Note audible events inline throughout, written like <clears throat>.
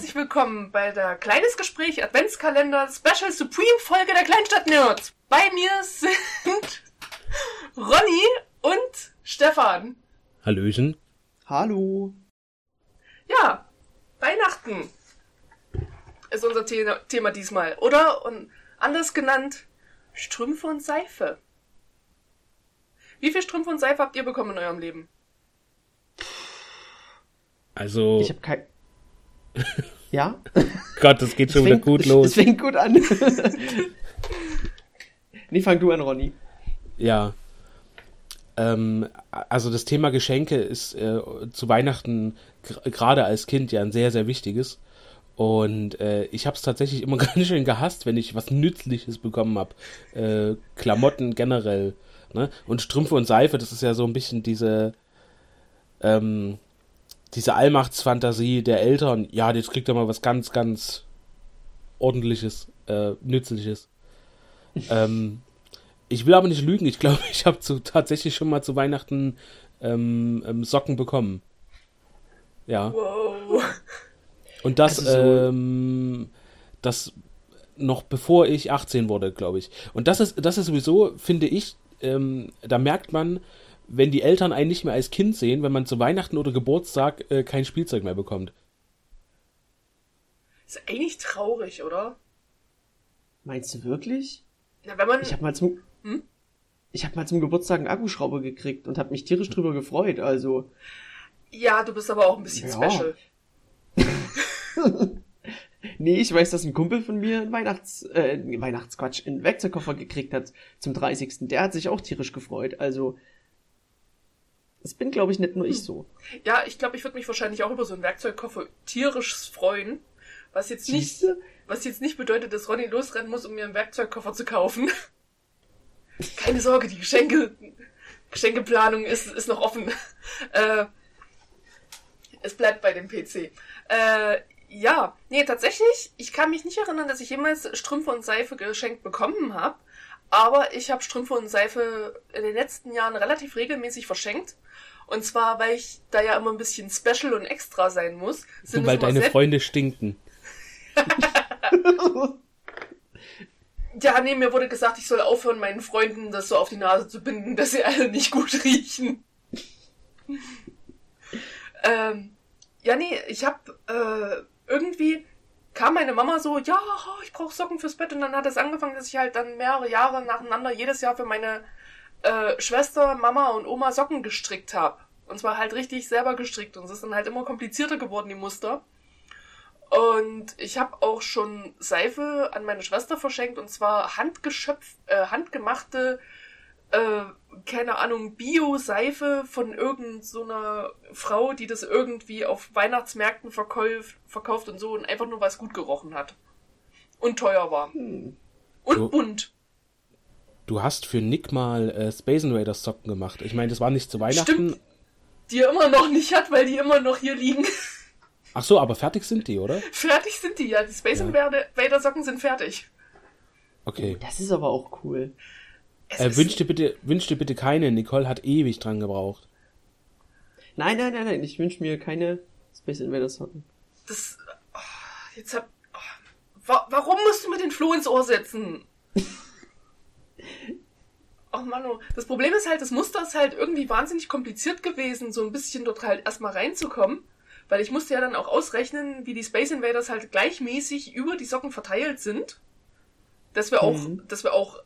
herzlich willkommen bei der Kleines Gespräch Adventskalender Special Supreme Folge der Kleinstadt Nerds. Bei mir sind Ronny und Stefan. Hallöchen. Hallo. Ja, Weihnachten ist unser The Thema diesmal, oder? Und anders genannt Strümpfe und Seife. Wie viel Strümpfe und Seife habt ihr bekommen in eurem Leben? Also. Ich habe kein. <laughs> ja? Gott, das geht schon fängt, wieder gut los. Es fängt gut an. <laughs> nee, fang du an, Ronny. Ja. Ähm, also das Thema Geschenke ist äh, zu Weihnachten gerade als Kind ja ein sehr, sehr wichtiges. Und äh, ich habe es tatsächlich immer <laughs> ganz schön gehasst, wenn ich was Nützliches bekommen habe. Äh, Klamotten generell. Ne? Und Strümpfe und Seife, das ist ja so ein bisschen diese, ähm, diese Allmachtsfantasie der Eltern. Ja, jetzt kriegt er mal was ganz, ganz ordentliches, äh, nützliches. <laughs> ähm, ich will aber nicht lügen. Ich glaube, ich habe tatsächlich schon mal zu Weihnachten ähm, ähm, Socken bekommen. Ja. Wow. Und das, also so ähm, das noch bevor ich 18 wurde, glaube ich. Und das ist, das ist sowieso, finde ich, ähm, da merkt man, wenn die Eltern einen nicht mehr als Kind sehen, wenn man zu Weihnachten oder Geburtstag äh, kein Spielzeug mehr bekommt. Ist eigentlich traurig, oder? Meinst du wirklich? Na, wenn man. Ich habe mal zum. Hm? Ich habe mal zum Geburtstag einen Akkuschrauber gekriegt und habe mich tierisch drüber gefreut, also. Ja, du bist aber auch ein bisschen ja. special. <laughs> nee, ich weiß, dass ein Kumpel von mir einen Weihnachts, äh, Weihnachtsquatsch, einen Werkzeugkoffer gekriegt hat zum 30. Der hat sich auch tierisch gefreut. Also, das bin, glaube ich, nicht nur ich hm. so. Ja, ich glaube, ich würde mich wahrscheinlich auch über so einen Werkzeugkoffer tierisch freuen. Was jetzt nicht, was jetzt nicht bedeutet, dass Ronny losrennen muss, um mir einen Werkzeugkoffer zu kaufen. <laughs> Keine Sorge, die Geschenke, Geschenkeplanung ist, ist noch offen. <laughs> Äh, es bleibt bei dem PC. Äh, ja, nee, tatsächlich, ich kann mich nicht erinnern, dass ich jemals Strümpfe und Seife geschenkt bekommen habe. Aber ich habe Strümpfe und Seife in den letzten Jahren relativ regelmäßig verschenkt. Und zwar, weil ich da ja immer ein bisschen special und extra sein muss. Sind weil deine Freunde stinken. <laughs> ja, nee, mir wurde gesagt, ich soll aufhören, meinen Freunden das so auf die Nase zu binden, dass sie alle nicht gut <laughs> riechen. ähm, ja, nee, ich hab äh, irgendwie kam meine Mama so, ja, ich brauche Socken fürs Bett und dann hat es angefangen, dass ich halt dann mehrere Jahre nacheinander jedes Jahr für meine äh, Schwester, Mama und Oma Socken gestrickt habe. Und zwar halt richtig selber gestrickt und es ist dann halt immer komplizierter geworden, die Muster. Und ich habe auch schon Seife an meine Schwester verschenkt und zwar handgeschöpft, äh, handgemachte äh, keine Ahnung, Bio-Seife von irgendeiner so Frau, die das irgendwie auf Weihnachtsmärkten verkauft, verkauft und so und einfach nur was gut gerochen hat. Und teuer war. Hm. Und du, bunt. Du hast für Nick mal äh, Space Invaders Socken gemacht. Ich meine, das war nicht zu Weihnachten. Stimmt. Die er immer noch nicht hat, weil die immer noch hier liegen. <laughs> Ach so, aber fertig sind die, oder? Fertig sind die, ja. Die Space ja. Invader Socken sind fertig. Okay. Das ist aber auch cool. Äh, wünsch, dir bitte, wünsch dir bitte keine. Nicole hat ewig dran gebraucht. Nein, nein, nein, nein. Ich wünsche mir keine Space Invaders Socken. Das. Oh, jetzt hab. Oh, wa warum musst du mir den Floh ins Ohr setzen? <laughs> Ach oh Manu, das Problem ist halt, das Muster ist halt irgendwie wahnsinnig kompliziert gewesen, so ein bisschen dort halt erstmal reinzukommen. Weil ich musste ja dann auch ausrechnen, wie die Space Invaders halt gleichmäßig über die Socken verteilt sind. Dass wir auch, mhm. dass wir auch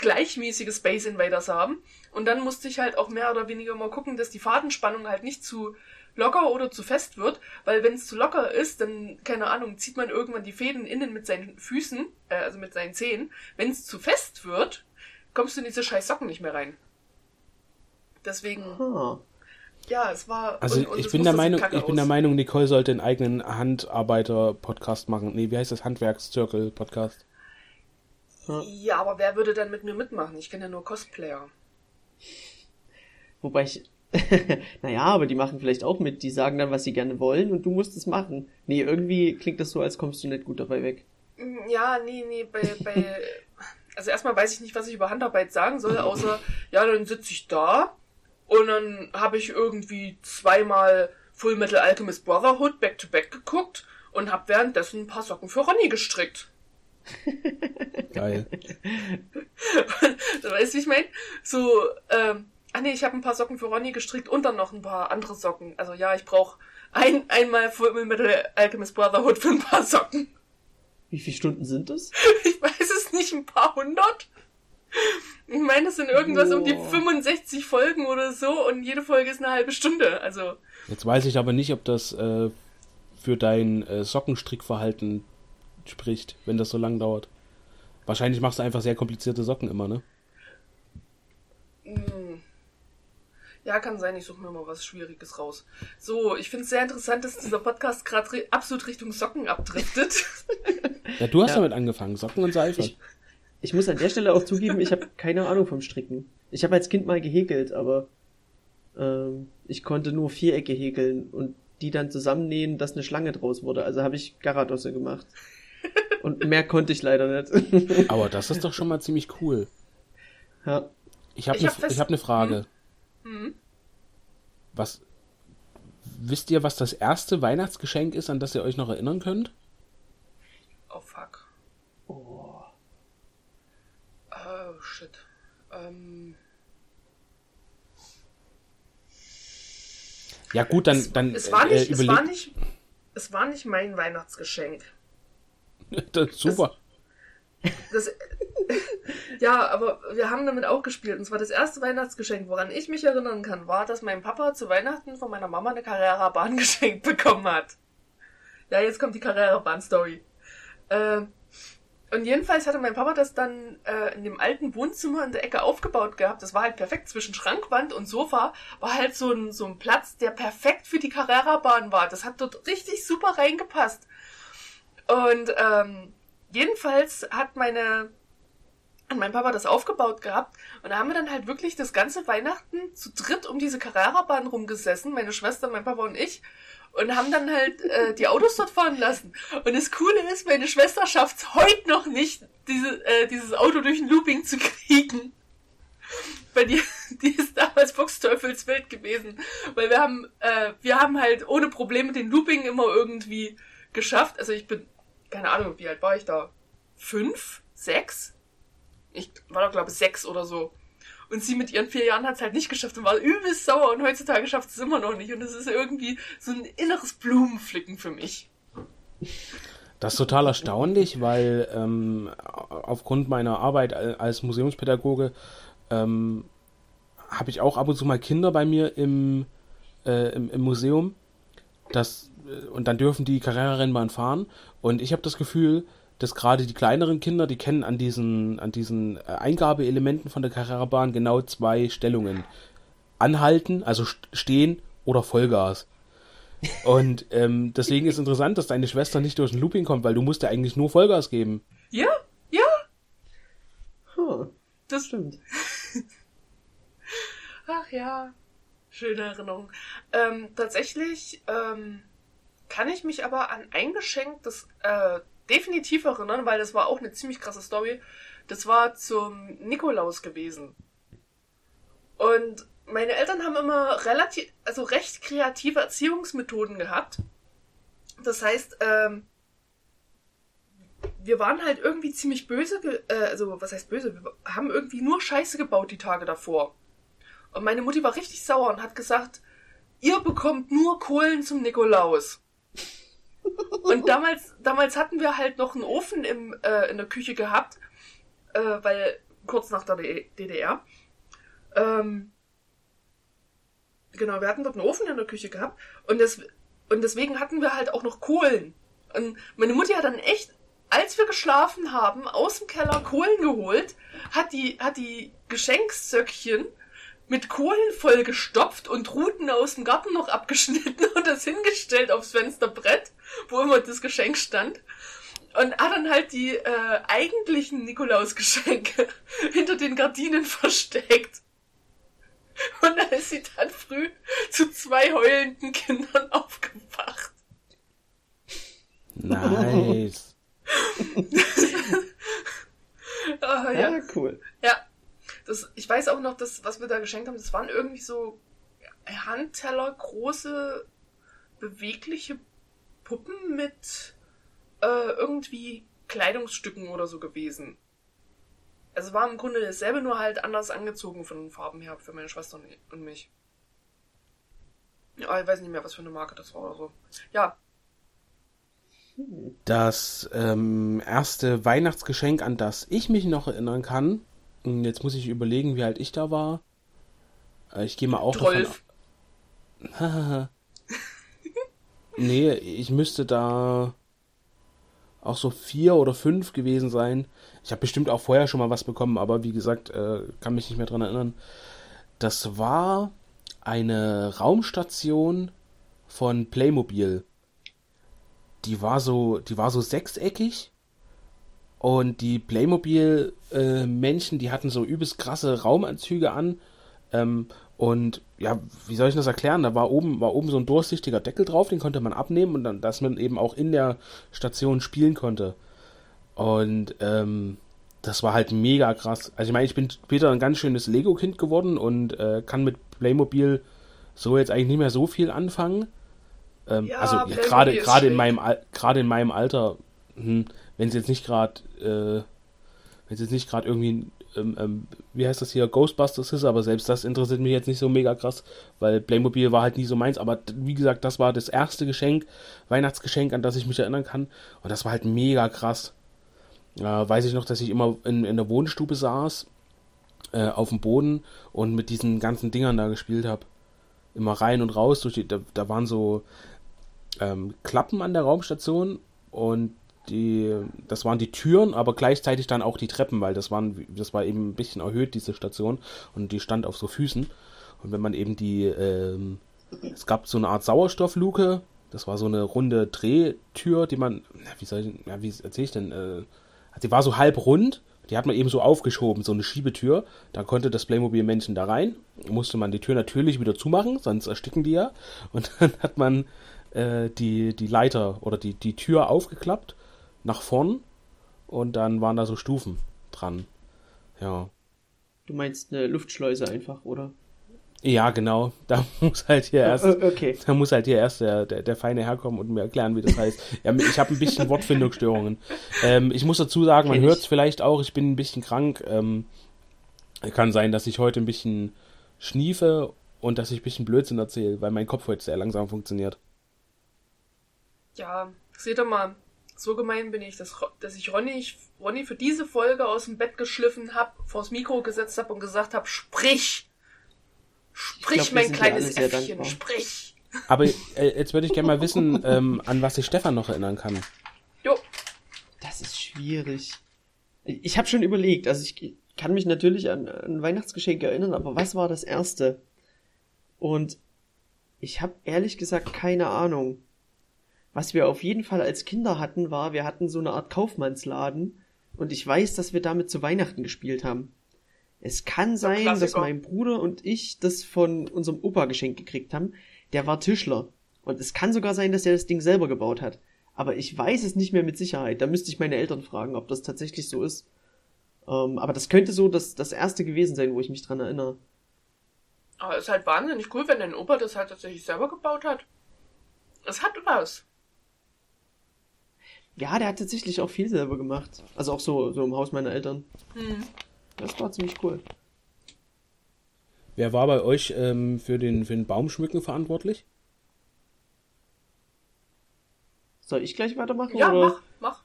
gleichmäßige Space Invaders haben. Und dann musste ich halt auch mehr oder weniger mal gucken, dass die Fadenspannung halt nicht zu locker oder zu fest wird, weil wenn es zu locker ist, dann, keine Ahnung, zieht man irgendwann die Fäden innen mit seinen Füßen, äh, also mit seinen Zehen. Wenn es zu fest wird, kommst du in diese scheiß Socken nicht mehr rein. Deswegen. Huh. Ja, es war. Also und, und ich bin der Meinung, ich bin der Meinung, Nicole sollte einen eigenen Handarbeiter-Podcast machen. Nee, wie heißt das? Handwerkszirkel-Podcast. Ja, aber wer würde dann mit mir mitmachen? Ich kenne ja nur Cosplayer. Wobei ich. <laughs> naja, aber die machen vielleicht auch mit. Die sagen dann, was sie gerne wollen und du musst es machen. Nee, irgendwie klingt das so, als kommst du nicht gut dabei weg. Mm, ja, nee, nee, bei. bei <laughs> also erstmal weiß ich nicht, was ich über Handarbeit sagen soll, außer, ja, dann sitze ich da und dann habe ich irgendwie zweimal Full Metal Alchemist Brotherhood back to back geguckt und habe währenddessen ein paar Socken für Ronny gestrickt. <laughs> Geil. du weißt, wie ich meine? So, ähm, ah nee, ich habe ein paar Socken für Ronny gestrickt und dann noch ein paar andere Socken. Also ja, ich brauche ein, einmal Full Metal Alchemist Brotherhood für ein paar Socken. Wie viele Stunden sind das? <laughs> Ich weiß es nicht, ein paar hundert? Ich meine, das sind irgendwas um die Boah. 65 Folgen oder so und jede Folge ist eine halbe Stunde. Also, Jetzt weiß ich aber nicht, ob das äh, für dein äh, Sockenstrickverhalten spricht, wenn das so lang dauert. Wahrscheinlich machst du einfach sehr komplizierte Socken immer, ne? hm. ja, kann sein, ich suche mir mal was Schwieriges raus. So, ich finde es sehr interessant, dass dieser Podcast gerade ri absolut Richtung Socken abdriftet. <laughs> Ja, du hast Ja. damit angefangen, Socken und Seife. Ich- Ich muss an der Stelle auch zugeben, ich habe keine Ahnung vom Stricken. Ich habe als Kind mal gehäkelt, aber ähm, ich konnte nur Vierecke häkeln und die dann zusammennähen, dass eine Schlange draus wurde. Also habe ich Garadosse gemacht. Und mehr konnte ich leider nicht. aber das ist doch schon mal ziemlich cool. ja. Ich habe Ich eine hab ich hab ne Frage. hm. Was wisst ihr, was das erste Weihnachtsgeschenk ist, an das ihr euch noch erinnern könnt? Oh fuck. Oh. Oh shit. Ähm, Ja gut, dann dann es war äh, nicht, es war nicht, es war nicht mein Weihnachtsgeschenk. <laughs> das, super. Das, <laughs> ja, aber wir haben damit auch gespielt. Und zwar das erste Weihnachtsgeschenk, woran ich mich erinnern kann, war, dass mein Papa zu Weihnachten von meiner Mama eine Carrera-Bahn <laughs> geschenkt bekommen hat. Ja, jetzt kommt die Carrera-Bahn-Story. Äh, und jedenfalls hatte mein Papa das dann äh, in dem alten Wohnzimmer in der Ecke aufgebaut gehabt. Das war halt perfekt zwischen Schrankwand und Sofa. War halt so ein, so ein Platz, der perfekt für die Carrera-Bahn war. Das hat dort richtig super reingepasst. Und ähm, jedenfalls hat meine hat mein Papa das aufgebaut gehabt und da haben wir dann halt wirklich das ganze Weihnachten zu dritt um diese Carrera-Bahn rumgesessen, meine Schwester, mein Papa und ich und haben dann halt äh, die Autos dort fahren lassen. Und das Coole ist, meine Schwester schafft's heute noch nicht, diese, äh, dieses Auto durch ein Looping zu kriegen. Weil die, die ist damals Fuchsteufelswild gewesen. Weil wir haben, äh, wir haben halt ohne Probleme den Looping immer irgendwie geschafft. Also ich bin, keine Ahnung, wie alt war ich da? Fünf? Sechs? Ich war doch, glaube ich, sechs oder so. Und sie mit ihren vier Jahren hat es halt nicht geschafft und war übelst sauer und heutzutage schafft es immer noch nicht. Und es ist irgendwie so ein inneres Blumenpflücken für mich. Das ist total erstaunlich, weil ähm, aufgrund meiner Arbeit al- als Museumspädagoge ähm, habe ich auch ab und zu mal Kinder bei mir im, äh, im, im Museum. Das, und dann dürfen die Carrera-Rennbahn fahren. Und ich habe das Gefühl, dass gerade die kleineren Kinder, die kennen an diesen, an diesen äh, Eingabeelementen von der Carrera-Bahn genau zwei Stellungen. Anhalten, also st- stehen oder Vollgas. Und ähm, deswegen ist interessant, dass deine Schwester nicht durch ein Looping kommt, weil du musst ja eigentlich nur Vollgas geben. Ja, ja, Huh, das stimmt. Ach ja, schöne Erinnerung. Ähm, tatsächlich ähm, kann ich mich aber an ein Geschenk das äh, definitiv erinnern, weil das war auch eine ziemlich krasse Story. Das war zum Nikolaus gewesen. Und meine Eltern haben immer relativ, also recht kreative Erziehungsmethoden gehabt. Das heißt, ähm, wir waren halt irgendwie ziemlich böse, äh, also was heißt böse? Wir haben irgendwie nur Scheiße gebaut die Tage davor. Und meine Mutti war richtig sauer und hat gesagt, ihr bekommt nur Kohlen zum Nikolaus. Und damals, damals hatten wir halt noch einen Ofen im, äh, in der Küche gehabt, äh, weil kurz nach der DDR. Ähm, genau, wir hatten dort einen Ofen in der Küche gehabt und, das, und deswegen hatten wir halt auch noch Kohlen. Und meine Mutti hat dann echt, als wir geschlafen haben, aus dem Keller Kohlen geholt, hat die, hat die Geschenkssöckchen mit Kohlen voll gestopft und Ruten aus dem Garten noch abgeschnitten <laughs> und das hingestellt aufs Fensterbrett, wo immer das Geschenk stand. Und hat dann halt die äh, eigentlichen Nikolausgeschenke <laughs> hinter den Gardinen <laughs> versteckt. Und da ist sie dann früh zu zwei heulenden Kindern aufgewacht. Nice. Ah, Ja, ja. cool. Ja, das, ich weiß auch noch, das, was wir da geschenkt haben, das waren irgendwie so Handteller, große, bewegliche Puppen mit äh, irgendwie Kleidungsstücken oder so gewesen. Also war im Grunde dasselbe, nur halt anders angezogen von den Farben her für meine Schwester und mich. Ja, ich weiß nicht mehr, was für eine Marke das war oder so. Ja. Das ähm, erste Weihnachtsgeschenk, an das ich mich noch erinnern kann, jetzt muss ich überlegen, wie alt ich da war. Äh, ich gehe mal auch 12. davon. <laughs> nee, ich müsste da auch so vier oder fünf gewesen sein. Ich habe bestimmt auch vorher schon mal was bekommen, aber wie gesagt, äh, kann mich nicht mehr dran erinnern. Das war eine Raumstation von Playmobil. Die war so, die war so sechseckig und die Playmobil-Männchen, äh, die hatten so übelst krasse Raumanzüge an ähm, und ja, wie soll ich das erklären? Da war oben, war oben so ein durchsichtiger Deckel drauf, den konnte man abnehmen und dann, dass man eben auch in der Station spielen konnte. Und ähm, das war halt mega krass. Also ich meine, ich bin später ein ganz schönes Lego-Kind geworden und äh, kann mit Playmobil so jetzt eigentlich nicht mehr so viel anfangen. Ähm, ja, also gerade gerade in meinem gerade in meinem Alter, hm, wenn es jetzt nicht gerade äh, wenn es jetzt nicht gerade irgendwie ähm, ähm, wie heißt das hier, Ghostbusters ist, aber selbst das interessiert mich jetzt nicht so mega krass, weil Playmobil war halt nie so meins, aber wie gesagt, das war das erste Geschenk, Weihnachtsgeschenk, an das ich mich erinnern kann und das war halt mega krass. Äh, weiß ich noch, dass ich immer in, in der Wohnstube saß, äh, auf dem Boden und mit diesen ganzen Dingern da gespielt habe. Immer rein und raus, durch die, da, da waren so ähm, Klappen an der Raumstation und die, das waren die Türen, aber gleichzeitig dann auch die Treppen, weil das waren, das war eben ein bisschen erhöht, diese Station, und die stand auf so Füßen. Und wenn man eben die, ähm, es gab so eine Art Sauerstoffluke, das war so eine runde Drehtür, die man, wie soll ich, ja, wie erzähle ich denn, äh, die war so halb rund, die hat man eben so aufgeschoben, so eine Schiebetür. Da konnte das Playmobil-Männchen da rein. Musste man die Tür natürlich wieder zumachen, sonst ersticken die ja. Und <laughs> dann hat man äh, die, die Leiter oder die, die Tür aufgeklappt nach vorn und dann waren da so Stufen dran. Ja. Du meinst eine Luftschleuse einfach, oder? Ja, genau. <laughs> Da muss halt hier erst, okay. da muss halt hier erst der, der, der Feine herkommen und mir erklären, wie das heißt. Ja, ich habe ein bisschen <laughs> Wortfindungsstörungen. Ähm, ich muss dazu sagen, man hört es vielleicht auch, ich bin ein bisschen krank. Ähm, kann sein, dass ich heute ein bisschen schniefe und dass ich ein bisschen Blödsinn erzähle, weil mein Kopf heute sehr langsam funktioniert. Ja, seht ihr mal, so gemein bin ich, dass, dass ich Ronny, Ronny für diese Folge aus dem Bett geschliffen habe, vors Mikro gesetzt habe und gesagt habe, sprich! Sprich, glaub, mein kleines Äffchen, sprich! Aber äh, jetzt würde ich gerne mal wissen, ähm, an was sich Stefan noch erinnern kann. Jo. Das ist schwierig. Ich habe schon überlegt, also ich kann mich natürlich an ein Weihnachtsgeschenk erinnern, aber was war das erste? Und ich habe ehrlich gesagt keine Ahnung. Was wir auf jeden Fall als Kinder hatten, war, wir hatten so eine Art Kaufmannsladen und ich weiß, dass wir damit zu Weihnachten gespielt haben. Es kann sein, dass mein Bruder und ich das von unserem Opa geschenkt gekriegt haben. Der war Tischler. Und es kann sogar sein, dass er das Ding selber gebaut hat. Aber ich weiß es nicht mehr mit Sicherheit. Da müsste ich meine Eltern fragen, ob das tatsächlich so ist. Ähm, aber das könnte so das, das erste gewesen sein, wo ich mich dran erinnere. Aber es ist halt wahnsinnig cool, wenn dein Opa das halt tatsächlich selber gebaut hat. Es hat was. Ja, der hat tatsächlich auch viel selber gemacht. Also auch so, so im Haus meiner Eltern. Mhm. Das war ziemlich cool. Wer war bei euch ähm, für, den, für den Baumschmücken verantwortlich? Soll ich gleich weitermachen? Ja, oder? mach, mach.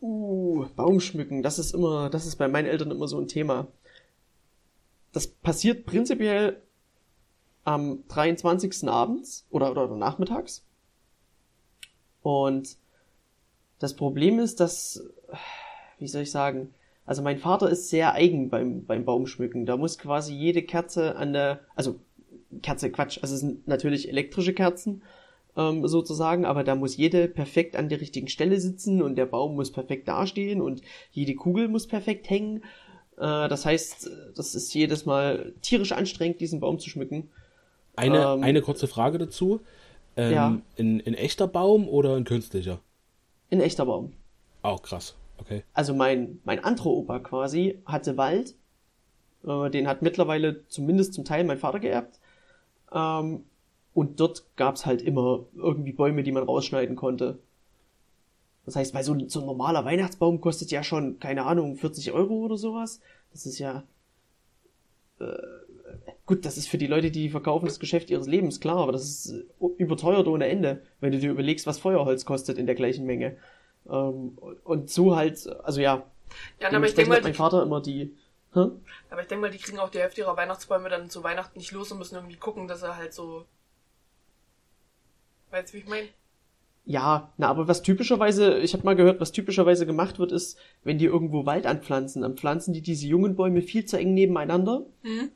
Uh, Baumschmücken, das ist immer, das ist bei meinen Eltern immer so ein Thema. Das passiert prinzipiell am 23. abends oder, oder, oder nachmittags. Und das Problem ist, dass, wie soll ich sagen, also mein Vater ist sehr eigen beim, beim Baumschmücken. Da muss quasi jede Kerze an der, also Kerze, Quatsch, also es sind natürlich elektrische Kerzen ähm, sozusagen, aber da muss jede perfekt an der richtigen Stelle sitzen und der Baum muss perfekt dastehen und jede Kugel muss perfekt hängen. Äh, das heißt, das ist jedes Mal tierisch anstrengend, diesen Baum zu schmücken. Eine, ähm, eine kurze Frage dazu. Ähm, ja. in, in echter Baum oder in künstlicher? In echter Baum. Auch oh, krass. Okay. Also mein, mein anderer Opa quasi hatte Wald. Äh, den hat mittlerweile zumindest zum Teil mein Vater geerbt. Ähm, Und dort gab's halt immer irgendwie Bäume, die man rausschneiden konnte. Das heißt, weil so ein, so ein normaler Weihnachtsbaum kostet ja schon, keine Ahnung, 40 Euro oder sowas. Das ist ja. Äh, gut, das ist für die Leute, die verkaufen das Geschäft ihres Lebens, klar, aber das ist äh, überteuert ohne Ende, wenn du dir überlegst, was Feuerholz kostet in der gleichen Menge. Ähm, und so halt, also ja. Ja, aber ich denke mal, mein Vater immer die. Hä? Aber ich denke mal, die kriegen auch die Hälfte ihrer Weihnachtsbäume dann zu Weihnachten nicht los und müssen irgendwie gucken, dass er halt so. Weißt du, wie ich meine? Ja, na, aber was typischerweise, ich habe mal gehört, was typischerweise gemacht wird, ist, wenn die irgendwo Wald anpflanzen, dann pflanzen die diese jungen Bäume viel zu eng nebeneinander mhm.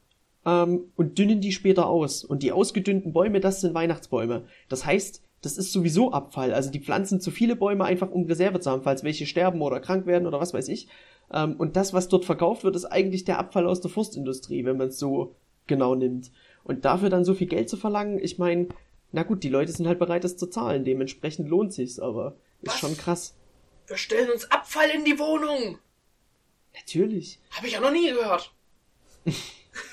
Ähm, und dünnen die später aus. Und die ausgedünnten Bäume, das sind Weihnachtsbäume. Das heißt, das ist sowieso Abfall. Also die pflanzen zu viele Bäume einfach, um Reserve zu haben, falls welche sterben oder krank werden oder was weiß ich. Ähm, und das, was dort verkauft wird, ist eigentlich der Abfall aus der Forstindustrie, wenn man es so genau nimmt. Und dafür dann so viel Geld zu verlangen, ich meine, na gut, die Leute sind halt bereit, das zu zahlen. Dementsprechend lohnt sich's, aber ist Was? schon krass. Wir stellen uns Abfall in die Wohnung. Natürlich. Habe ich ja noch nie gehört. <laughs>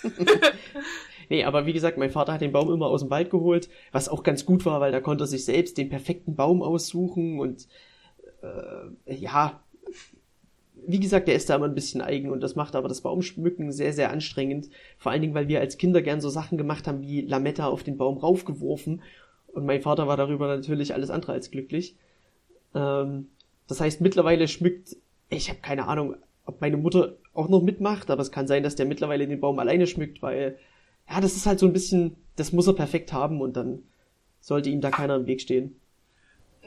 <laughs> nee, aber wie gesagt, mein Vater hat den Baum immer aus dem Wald geholt, was auch ganz gut war, weil da konnte er sich selbst den perfekten Baum aussuchen und äh, ja, wie gesagt, der ist da immer ein bisschen eigen und das macht aber das Baumschmücken sehr, sehr anstrengend. Vor allen Dingen, weil wir als Kinder gern so Sachen gemacht haben wie Lametta auf den Baum raufgeworfen. Und mein Vater war darüber natürlich alles andere als glücklich. Ähm, das heißt, mittlerweile schmückt, ich habe keine Ahnung, ob meine Mutter auch noch mitmacht, aber es kann sein, dass der mittlerweile den Baum alleine schmückt, weil, ja, das ist halt so ein bisschen, das muss er perfekt haben und dann sollte ihm da keiner im Weg stehen.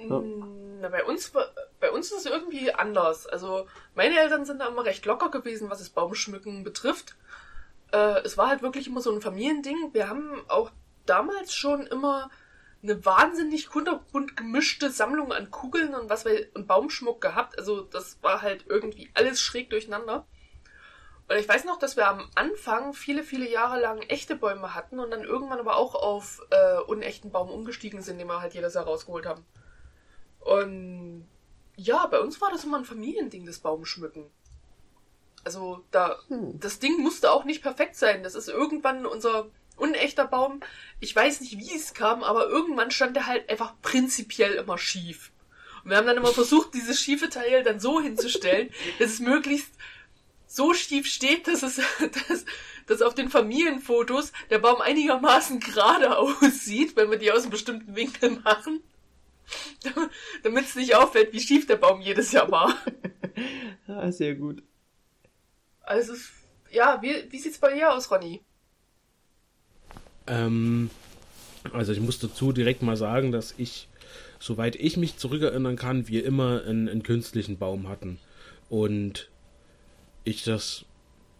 Ja. Na, bei uns bei uns ist es irgendwie anders. Also meine Eltern sind da immer recht locker gewesen, was das Baumschmücken betrifft. Äh, es war halt wirklich immer so ein Familiending. Wir haben auch damals schon immer eine wahnsinnig kunterbunt gemischte Sammlung an Kugeln und was wir und Baumschmuck gehabt. Also das war halt irgendwie alles schräg durcheinander. Und ich weiß noch, dass wir am Anfang viele, viele Jahre lang echte Bäume hatten und dann irgendwann aber auch auf äh, unechten Baum umgestiegen sind, den wir halt jedes Jahr rausgeholt haben. Und ja, bei uns war das immer ein Familiending, das Baumschmücken. Also da, hm. das Ding musste auch nicht perfekt sein. Das ist irgendwann unser unechter Baum. Ich weiß nicht, wie es kam, aber irgendwann stand er halt einfach prinzipiell immer schief. Und wir haben dann immer versucht, dieses schiefe Teil dann so hinzustellen, dass es möglichst so schief steht, dass es, <laughs> dass, dass auf den Familienfotos der Baum einigermaßen gerade <laughs> aussieht, wenn wir die aus einem bestimmten Winkel machen. <laughs> Damit es nicht auffällt, wie schief der Baum jedes Jahr war. ah, sehr gut. Also, ja, wie, wie sieht's bei dir aus, Ronny? Ähm, also ich muss dazu direkt mal sagen, dass ich, soweit ich mich zurückerinnern kann, wir immer einen, einen künstlichen Baum hatten. Und ich das,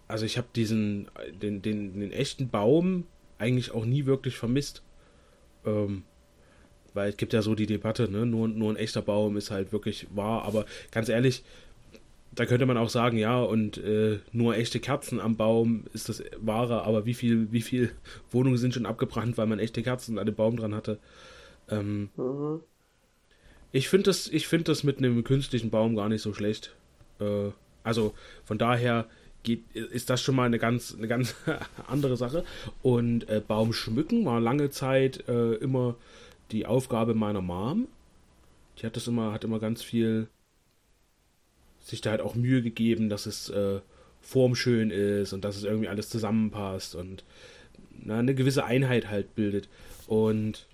also ich habe diesen, den, den, den echten Baum eigentlich auch nie wirklich vermisst. Ähm, weil es gibt ja so die Debatte, ne? nur, nur ein echter Baum ist halt wirklich wahr, aber ganz ehrlich, da könnte man auch sagen, ja, und äh, nur echte Kerzen am Baum ist das wahre, aber wie viel, wie viel <laughs> Wohnungen sind schon abgebrannt, weil man echte Kerzen an dem Baum dran hatte. Ähm, mhm. Ich finde das, ich finde das mit einem künstlichen Baum gar nicht so schlecht. Äh, also von daher geht, ist das schon mal eine ganz, eine ganz <laughs> andere Sache. Und äh, Baum schmücken war lange Zeit äh, immer die Aufgabe meiner Mom. Die hat das immer, hat immer ganz viel sich da halt auch Mühe gegeben, dass es äh, formschön ist und dass es irgendwie alles zusammenpasst und na, eine gewisse Einheit halt bildet. Und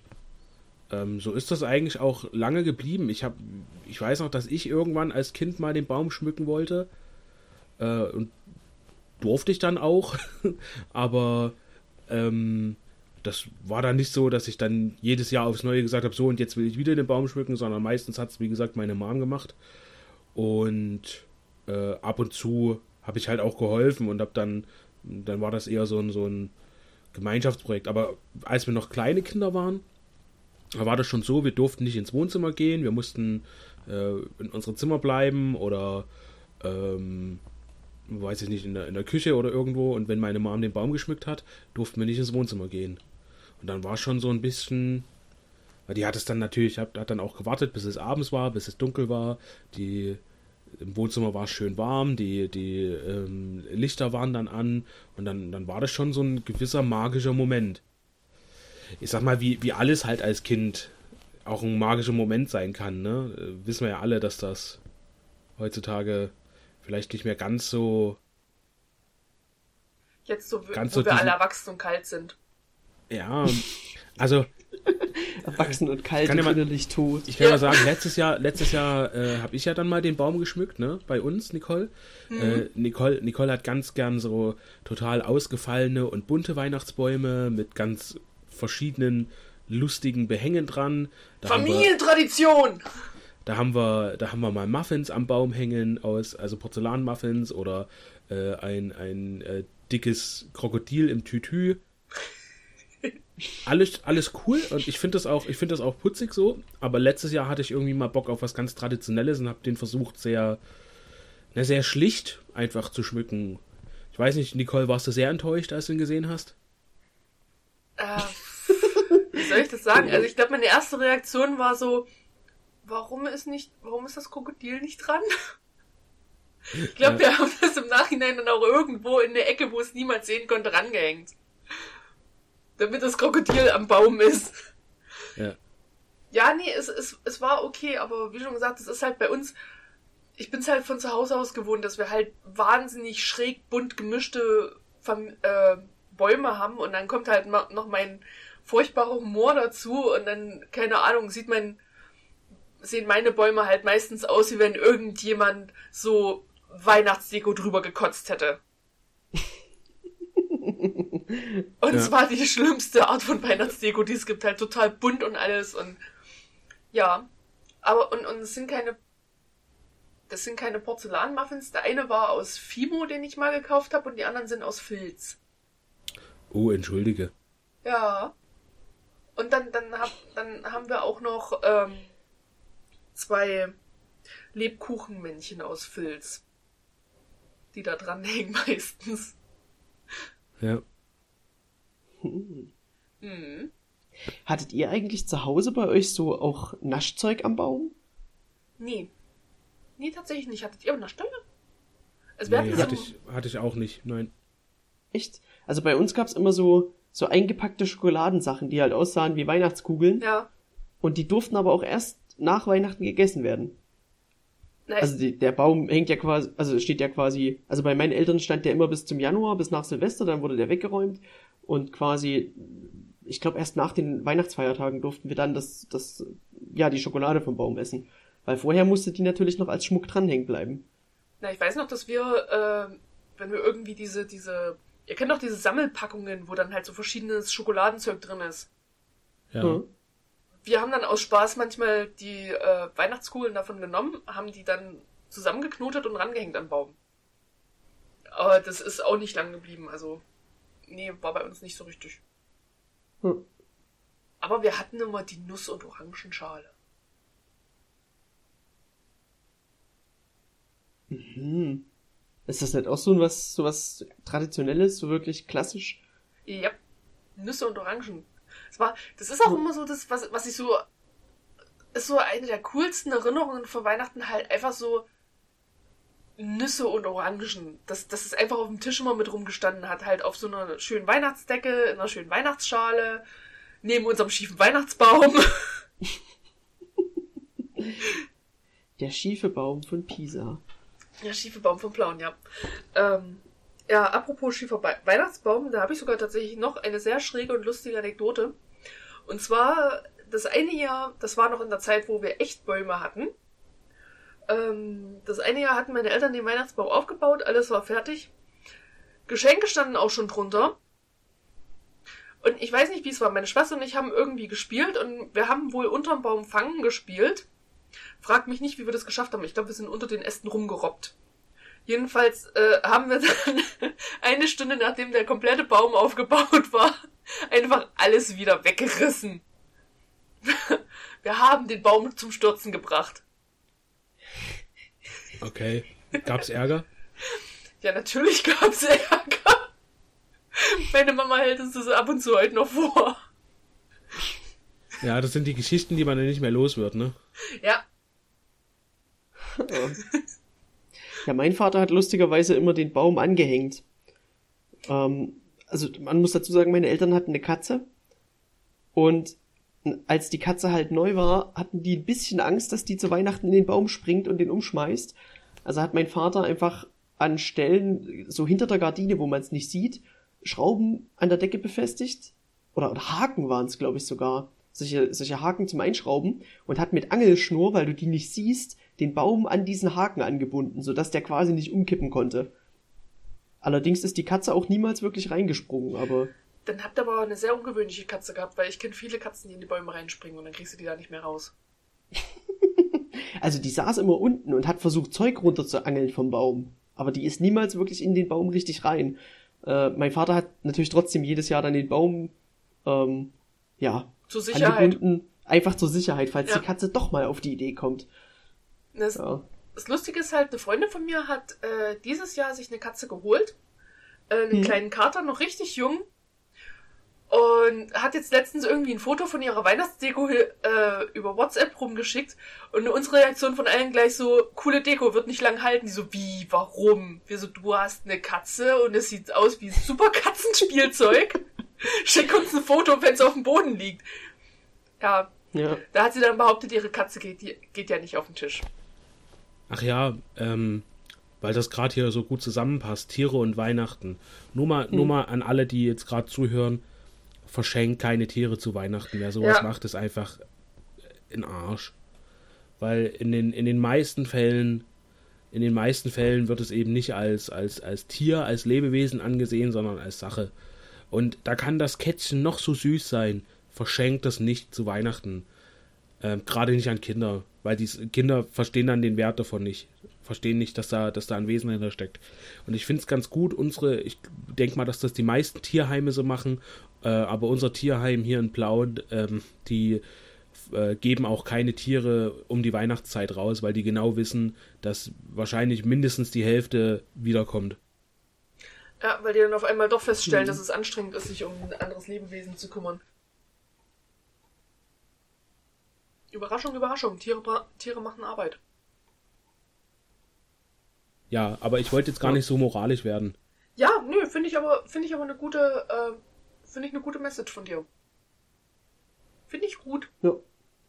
ähm, so ist das eigentlich auch lange geblieben. Ich habe, ich weiß noch, dass ich irgendwann als Kind mal den Baum schmücken wollte äh, und durfte ich dann auch, <laughs> aber ähm, das war dann nicht so, dass ich dann jedes Jahr aufs Neue gesagt habe, so und jetzt will ich wieder den Baum schmücken, sondern meistens hat es, wie gesagt, meine Mom gemacht. Und äh, ab und zu habe ich halt auch geholfen und habe dann, dann war das eher so ein, so ein Gemeinschaftsprojekt. Aber als wir noch kleine Kinder waren, war das schon so, wir durften nicht ins Wohnzimmer gehen, wir mussten äh, in unserem Zimmer bleiben oder ähm, weiß ich nicht, in der, in der Küche oder irgendwo. Und wenn meine Mom den Baum geschmückt hat, durften wir nicht ins Wohnzimmer gehen. Und dann war schon so ein bisschen, weil die hat es dann natürlich, hat, hat dann auch gewartet, bis es abends war, bis es dunkel war. Die im Wohnzimmer war es schön warm, die, die ähm, Lichter waren dann an und dann, dann war das schon so ein gewisser magischer Moment. ich sag mal, wie, wie alles halt als Kind auch ein magischer Moment sein kann, ne? Äh, wissen wir ja alle, dass das heutzutage vielleicht nicht mehr ganz so. Jetzt so, Ganz wo so wir diesen- alle erwachsen und kalt sind. Ja, also Erwachsen und kalt Kann ja und innerlich tot. ich kann Ja. mal sagen, letztes Jahr, letztes Jahr äh, habe ich ja dann mal den Baum geschmückt, ne? Bei uns, Nicole. Äh, Nicole. Nicole hat ganz gern so total ausgefallene und bunte Weihnachtsbäume mit ganz verschiedenen lustigen Behängen dran. Da Familientradition! Da haben wir, da haben wir mal Muffins am Baum hängen aus, also Porzellanmuffins oder äh, ein, ein äh, dickes Krokodil im Tütü. Alles, alles cool und ich finde das auch, ich finde das auch putzig so. Aber letztes Jahr hatte ich irgendwie mal Bock auf was ganz Traditionelles und habe den versucht sehr, na, sehr schlicht einfach zu schmücken. Ich weiß nicht, Nicole, warst du sehr enttäuscht, als du ihn gesehen hast? Äh, <laughs> wie soll ich das sagen? Also ich glaube, meine erste Reaktion war so, warum ist nicht, warum ist das Krokodil nicht dran? Ich glaube, wir haben das im Nachhinein dann auch irgendwo in der Ecke, wo es niemand sehen konnte, rangehängt. Damit das Krokodil am Baum ist. Ja. Ja, nee, es, es, es war okay, aber wie schon gesagt, es ist halt bei uns, ich bin's halt von zu Hause aus gewohnt, dass wir halt wahnsinnig schräg bunt gemischte Fam äh, Bäume haben und dann kommt halt noch mein furchtbarer Humor dazu und dann, keine Ahnung, sieht man, sehen meine Bäume halt meistens aus, wie wenn irgendjemand so Weihnachtsdeko drüber gekotzt hätte. <laughs> Und Ja. es war die schlimmste Art von Weihnachtsdeko, die es gibt, halt total bunt und alles und ja. Aber und, und es sind keine das sind keine Porzellanmuffins. Der eine war aus Fimo, den ich mal gekauft habe, und die anderen sind aus Filz. Oh, entschuldige. Ja. Und dann, dann, hab, dann haben wir auch noch ähm, zwei Lebkuchenmännchen aus Filz. Die da dran hängen <laughs> meistens. Ja. Hm. Hattet ihr eigentlich zu Hause bei euch so auch Naschzeug am Baum? Nee. Nee, tatsächlich nicht. Hattet ihr auch Stelle? Also Nee, hatte so, ich, hatte ich auch nicht. Nein. Echt? Also bei uns gab's immer so, so eingepackte Schokoladensachen, die halt aussahen wie Weihnachtskugeln. ja. Und die durften aber auch erst nach Weihnachten gegessen werden. Na, Also die, der Baum hängt ja quasi, also steht ja quasi, also bei meinen Eltern stand der immer bis zum Januar, bis nach Silvester, dann wurde der weggeräumt und quasi, ich glaube erst nach den Weihnachtsfeiertagen durften wir dann das, das, ja, die Schokolade vom Baum essen. Weil vorher musste die natürlich noch als Schmuck dranhängen bleiben. Na, ich weiß noch, dass wir, äh, wenn wir irgendwie diese, diese, ihr kennt doch diese Sammelpackungen, wo dann halt so verschiedenes Schokoladenzeug drin ist. Ja. Hm. Wir haben dann aus Spaß manchmal die äh, Weihnachtskugeln davon genommen, haben die dann zusammengeknotet und rangehängt am Baum. Aber das ist auch nicht lang geblieben, also nee, war bei uns nicht so richtig. Hm. Aber wir hatten immer die Nuss- und Orangenschale. Hm. Ist das nicht auch so was, so was Traditionelles, so wirklich klassisch? Ja, Nüsse und Orangen. Das war, das ist auch immer so das, was, was ich so, ist so eine der coolsten Erinnerungen von Weihnachten halt einfach so Nüsse und Orangen. Dass, dass es einfach auf dem Tisch immer mit rumgestanden hat, halt auf so einer schönen Weihnachtsdecke, in einer schönen Weihnachtsschale, neben unserem schiefen Weihnachtsbaum. <laughs> Der schiefe Baum von Pisa. Ja, schiefe Baum vom Blauen, ja. Ähm, ja, apropos schiefer Be Weihnachtsbaum, da habe ich sogar tatsächlich noch eine sehr schräge und lustige Anekdote. Und zwar, das eine Jahr, das war noch in der Zeit, wo wir echt Bäume hatten. Ähm, das eine Jahr hatten meine Eltern den Weihnachtsbaum aufgebaut, alles war fertig. Geschenke standen auch schon drunter. Und ich weiß nicht, wie es war. Meine Schwester und ich haben irgendwie gespielt und wir haben wohl unterm Baum fangen gespielt. Frag mich nicht, wie wir das geschafft haben. Ich glaube, wir sind unter den Ästen rumgerobbt. Jedenfalls äh, haben wir dann <laughs> eine Stunde, nachdem der komplette Baum aufgebaut war, einfach alles wieder weggerissen. <laughs> Wir haben den Baum zum Stürzen gebracht. Okay. Gab's Ärger? <laughs> Ja, natürlich gab's Ärger. Meine Mama hält uns das ab und zu heute noch vor. Ja, das sind die Geschichten, die man dann nicht mehr los wird, ne? Ja, Ja, mein Vater hat lustigerweise immer den Baum angehängt. Ähm, also man muss dazu sagen, meine Eltern hatten eine Katze Und als die Katze halt neu war, hatten die ein bisschen Angst, dass die zu Weihnachten in den Baum springt und den umschmeißt. Also hat mein Vater einfach an Stellen, so hinter der Gardine, wo man es nicht sieht, Schrauben an der Decke befestigt. Oder, oder Haken waren es, glaube ich, sogar. Solche, solche Haken zum Einschrauben und hat mit Angelschnur, weil du die nicht siehst, den Baum an diesen Haken angebunden, sodass der quasi nicht umkippen konnte. Allerdings ist die Katze auch niemals wirklich reingesprungen, aber. Dann habt ihr aber eine sehr ungewöhnliche Katze gehabt, weil ich kenne viele Katzen, die in die Bäume reinspringen und dann kriegst du die da nicht mehr raus. <laughs> also die saß immer unten und hat versucht, Zeug runterzuangeln vom Baum. Aber die ist niemals wirklich in den Baum richtig rein. Äh, mein Vater hat natürlich trotzdem jedes Jahr dann den Baum, ähm, ja, zur Sicherheit. Einfach zur Sicherheit, falls ja. die Katze doch mal auf die Idee kommt. Das, ja. das Lustige ist halt, eine Freundin von mir hat äh, dieses Jahr sich eine Katze geholt. Äh, einen hm. kleinen Kater, noch richtig jung. Und hat jetzt letztens irgendwie ein Foto von ihrer Weihnachtsdeko äh, über WhatsApp rumgeschickt. Und unsere Reaktion von allen gleich so, coole Deko, wird nicht lang halten. Die so, wie, warum? Wir so, du hast eine Katze und es sieht aus wie super Katzenspielzeug. <laughs> Schick uns ein Foto, wenn es auf dem Boden liegt. Ja. ja. Da hat sie dann behauptet, ihre Katze geht, geht ja nicht auf den Tisch. Ach ja, ähm, weil das gerade hier so gut zusammenpasst, Tiere und Weihnachten. Nur mal, hm. nur mal an alle, die jetzt gerade zuhören, verschenkt keine Tiere zu Weihnachten. Wer sowas ja. macht, ist einfach in Arsch. Weil in den, in den meisten Fällen, in den meisten Fällen wird es eben nicht als, als, als Tier, als Lebewesen angesehen, sondern als Sache. Und da kann das Kätzchen noch so süß sein. Verschenkt das nicht zu Weihnachten. Ähm, Gerade nicht an Kinder, weil die Kinder verstehen dann den Wert davon nicht. Verstehen nicht, dass da, dass da ein Wesen dahinter steckt. Und ich finde es ganz gut, unsere, ich denke mal, dass das die meisten Tierheime so machen, äh, aber unser Tierheim hier in Plauen, ähm, die äh, geben auch keine Tiere um die Weihnachtszeit raus, weil die genau wissen, dass wahrscheinlich mindestens die Hälfte wiederkommt. Ja, weil die dann auf einmal doch feststellen, mhm. dass es anstrengend ist, sich um ein anderes Lebewesen zu kümmern. Überraschung, Überraschung. Tiere, Tiere machen Arbeit. Ja, aber ich wollte jetzt gar nicht so moralisch werden. Ja, nö, finde ich aber, finde ich aber eine gute, äh, finde ich eine gute Message von dir. Finde ich gut. Ja.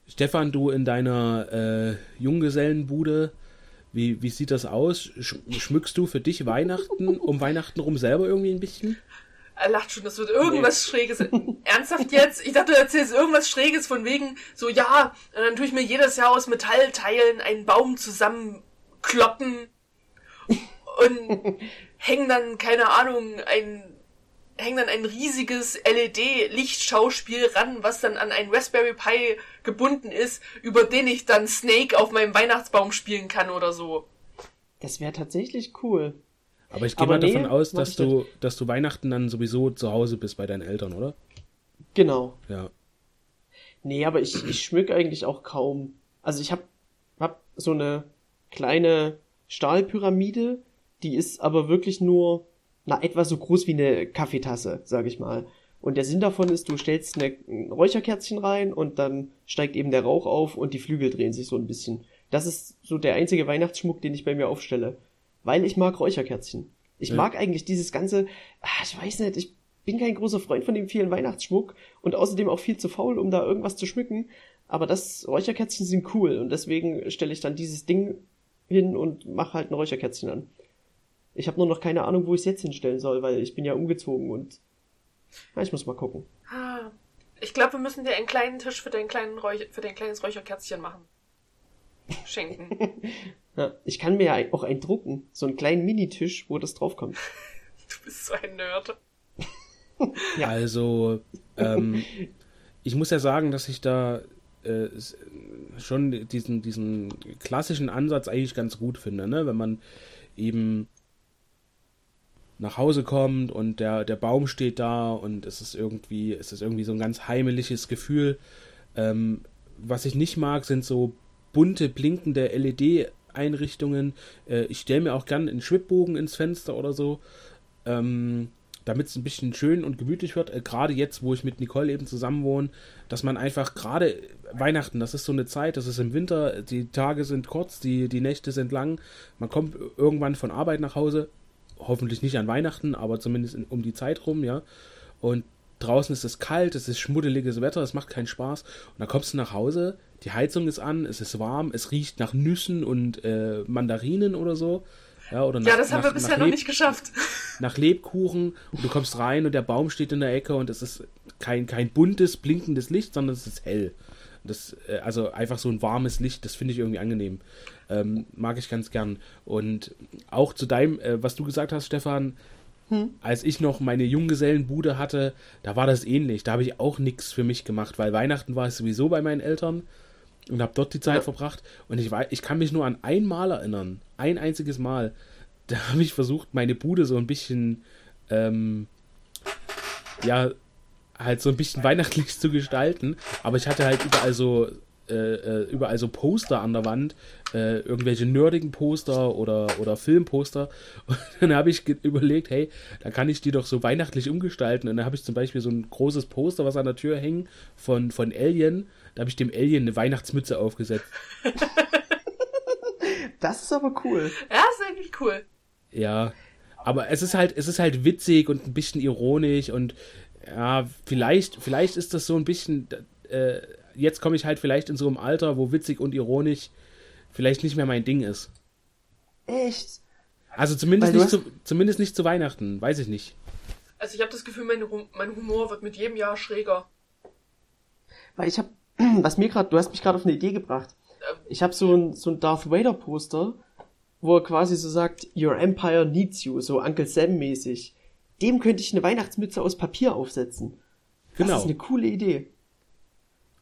Stefan, du in deiner äh, Junggesellenbude wie, wie sieht das aus? Schmückst du für dich Weihnachten um Weihnachten rum selber irgendwie ein bisschen? Er lacht schon, das wird irgendwas nee. Schräges. Ernsthaft jetzt? Ich dachte, du erzählst irgendwas Schräges von wegen, so ja, und dann tue ich mir jedes Jahr aus Metallteilen einen Baum zusammenkloppen und <laughs> hängen dann, keine Ahnung, ein hängt dann ein riesiges LED-Lichtschauspiel ran, was dann an einen Raspberry Pi gebunden ist, über den ich dann Snake auf meinem Weihnachtsbaum spielen kann oder so. Das wäre tatsächlich cool. Aber ich gehe mal nee, davon aus, dass du, nicht. dass du Weihnachten dann sowieso zu Hause bist bei deinen Eltern, oder? Genau. Ja. Nee, aber ich, ich schmück eigentlich auch kaum. Also ich hab, hab so eine kleine Stahlpyramide, die ist aber wirklich nur na, etwa so groß wie eine Kaffeetasse, sag ich mal. Und der Sinn davon ist, du stellst eine, ein Räucherkerzchen rein und dann steigt eben der Rauch auf und die Flügel drehen sich so ein bisschen. Das ist so der einzige Weihnachtsschmuck, den ich bei mir aufstelle. Weil ich mag Räucherkerzchen. Ich ja. mag eigentlich dieses ganze, ach, ich weiß nicht, ich bin kein großer Freund von dem vielen Weihnachtsschmuck und außerdem auch viel zu faul, um da irgendwas zu schmücken. Aber das Räucherkerzchen sind cool und deswegen stelle ich dann dieses Ding hin und mache halt ein Räucherkerzchen an. Ich habe nur noch keine Ahnung, wo ich es jetzt hinstellen soll, weil ich bin ja umgezogen und ja, ich muss mal gucken. Ah, ich glaube, wir müssen dir einen kleinen Tisch für dein, kleinen Räuch für dein kleines Räucherkerzchen machen. Schenken. <laughs> ja, ich kann mir ja auch einen drucken. So einen kleinen Minitisch, wo das draufkommt. <laughs> du bist so ein Nerd. <laughs> ja. Also, ähm, ich muss ja sagen, dass ich da äh, schon diesen, diesen klassischen Ansatz eigentlich ganz gut finde, ne? Wenn man eben nach Hause kommt und der, der Baum steht da und es ist irgendwie, es ist irgendwie so ein ganz heimeliges Gefühl. Ähm, was ich nicht mag, sind so bunte, blinkende LED-Einrichtungen. Äh, ich stelle mir auch gern einen Schwibbogen ins Fenster oder so, ähm, damit es ein bisschen schön und gemütlich wird. Äh, gerade jetzt, wo ich mit Nicole eben zusammen wohne, dass man einfach gerade Weihnachten, das ist so eine Zeit, das ist im Winter, die Tage sind kurz, die, die Nächte sind lang. Man kommt irgendwann von Arbeit nach Hause, hoffentlich nicht an Weihnachten, aber zumindest in, um die Zeit rum, ja. Und draußen ist es kalt, es ist schmuddeliges Wetter, es macht keinen Spaß. Und dann kommst du nach Hause, die Heizung ist an, es ist warm, es riecht nach Nüssen und äh, Mandarinen oder so. Ja, oder nach, Ja, das haben wir nach- bisher nach noch nicht geschafft. <laughs> nach Lebkuchen und du kommst rein und der Baum steht in der Ecke und es ist kein, kein buntes, blinkendes Licht, sondern es ist hell. Das, äh, also einfach so ein warmes Licht, das finde ich irgendwie angenehm. Ähm, mag ich ganz gern. Und auch zu deinem, äh, was du gesagt hast, Stefan, als ich noch meine Junggesellenbude hatte, da war das ähnlich. Da habe ich auch nichts für mich gemacht, weil Weihnachten war ich sowieso bei meinen Eltern und habe dort die Zeit Ja. verbracht. Und ich, wei- ich kann mich nur an einmal erinnern, ein einziges Mal. <laughs> Da habe ich versucht, meine Bude so ein bisschen, ähm, ja, halt so ein bisschen <laughs> weihnachtlich zu gestalten. Aber ich hatte halt überall so, äh, äh, überall so Poster an der Wand, äh, irgendwelche nerdigen Poster oder, oder Filmposter. <laughs> Und dann habe ich überlegt, hey, da kann ich die doch so weihnachtlich umgestalten. Und dann habe ich zum Beispiel so ein großes Poster, was an der Tür hängt, von, von Alien. Da habe ich dem Alien eine Weihnachtsmütze aufgesetzt. <laughs> Das ist aber cool. Ja, ist irgendwie cool. Ja, aber es ist halt, es ist halt witzig und ein bisschen ironisch und ja, vielleicht, vielleicht ist das so ein bisschen, äh, jetzt komme ich halt vielleicht in so einem Alter, wo witzig und ironisch vielleicht nicht mehr mein Ding ist. Echt? Also zumindest nicht, zu, zumindest nicht zu Weihnachten, weiß ich nicht. Also ich habe das Gefühl, mein, mein Humor wird mit jedem Jahr schräger. Weil ich hab, <clears throat> was mir gerade, du hast mich gerade auf eine Idee gebracht. Ich habe so ein, so ein Darth Vader Poster, wo er quasi so sagt, Your Empire needs you, so Uncle Sam mäßig. Dem könnte ich eine Weihnachtsmütze aus Papier aufsetzen. Das Genau, ist eine coole Idee.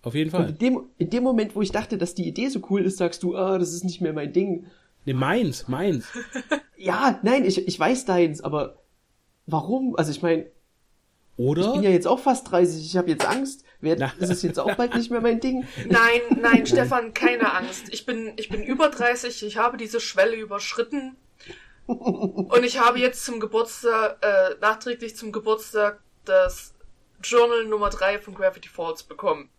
auf jeden Und Fall. in dem, in dem Moment, wo ich dachte, dass die Idee so cool ist, sagst du, ah, das ist nicht mehr mein Ding. Ne, meins, meins. <laughs> Ja, nein, ich, ich weiß deins, aber warum? Also ich meine, ich Oder? bin ja jetzt auch fast 30, ich habe jetzt Angst. Wer, Na. ist es jetzt auch bald nicht mehr mein Ding? <laughs> Nein, nein, Stefan, keine Angst. Ich bin, ich bin über 30, ich habe diese Schwelle überschritten. Und ich habe jetzt zum Geburtstag, äh, nachträglich zum Geburtstag das Journal Nummer 3 von Gravity Falls bekommen.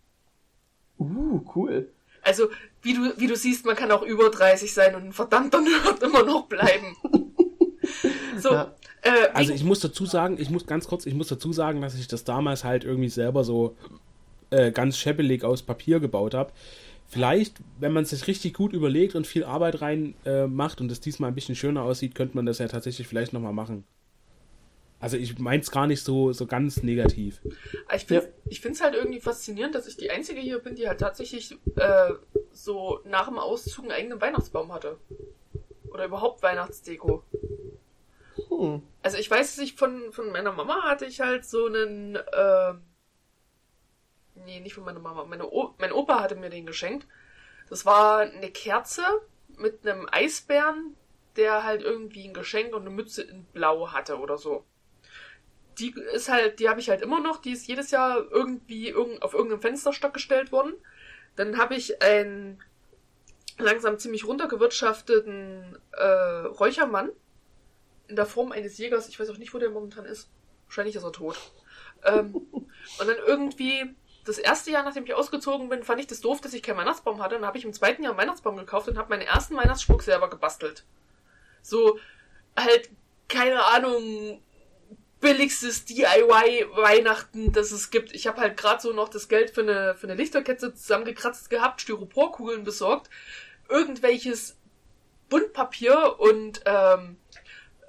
Uh, cool. Also, wie du, wie du siehst, man kann auch über 30 sein und ein verdammter Nerd <laughs> immer noch bleiben. So, Ja. äh, Also ich muss dazu sagen, ich muss ganz kurz, ich muss dazu sagen, dass ich das damals halt irgendwie selber so äh, ganz scheppelig aus Papier gebaut habe. Vielleicht, wenn man es sich richtig gut überlegt und viel Arbeit rein äh, macht und es diesmal ein bisschen schöner aussieht, könnte man das ja tatsächlich vielleicht nochmal machen. Also ich meins gar nicht so, so ganz negativ. Ich finde ich find's halt irgendwie faszinierend, dass ich die Einzige hier bin, die halt tatsächlich äh, so nach dem Auszug einen eigenen Weihnachtsbaum hatte. Oder überhaupt Weihnachtsdeko. Hm. Also ich weiß, dass ich von, von meiner Mama hatte ich halt so einen, äh, nee, nicht von meiner Mama, meine o mein Opa hatte mir den geschenkt. Das war eine Kerze mit einem Eisbären, der halt irgendwie ein Geschenk und eine Mütze in Blau hatte oder so. Die ist halt, die habe ich halt immer noch, die ist jedes Jahr irgendwie irgend, auf irgendeinem Fensterstock gestellt worden. Dann habe ich einen langsam ziemlich runtergewirtschafteten äh, Räuchermann in der Form eines Jägers. Ich weiß auch nicht, wo der momentan ist. Wahrscheinlich ist er tot. Ähm, und dann irgendwie das erste Jahr, nachdem ich ausgezogen bin, fand ich das doof, dass ich keinen Weihnachtsbaum hatte. Und dann habe ich im zweiten Jahr einen Weihnachtsbaum gekauft und habe meinen ersten Weihnachtsschmuck selber gebastelt. So halt keine Ahnung billigstes DIY Weihnachten, das es gibt. Ich habe halt gerade so noch das Geld für eine für eine Lichterkette zusammengekratzt gehabt, Styroporkugeln besorgt, irgendwelches Buntpapier und ähm,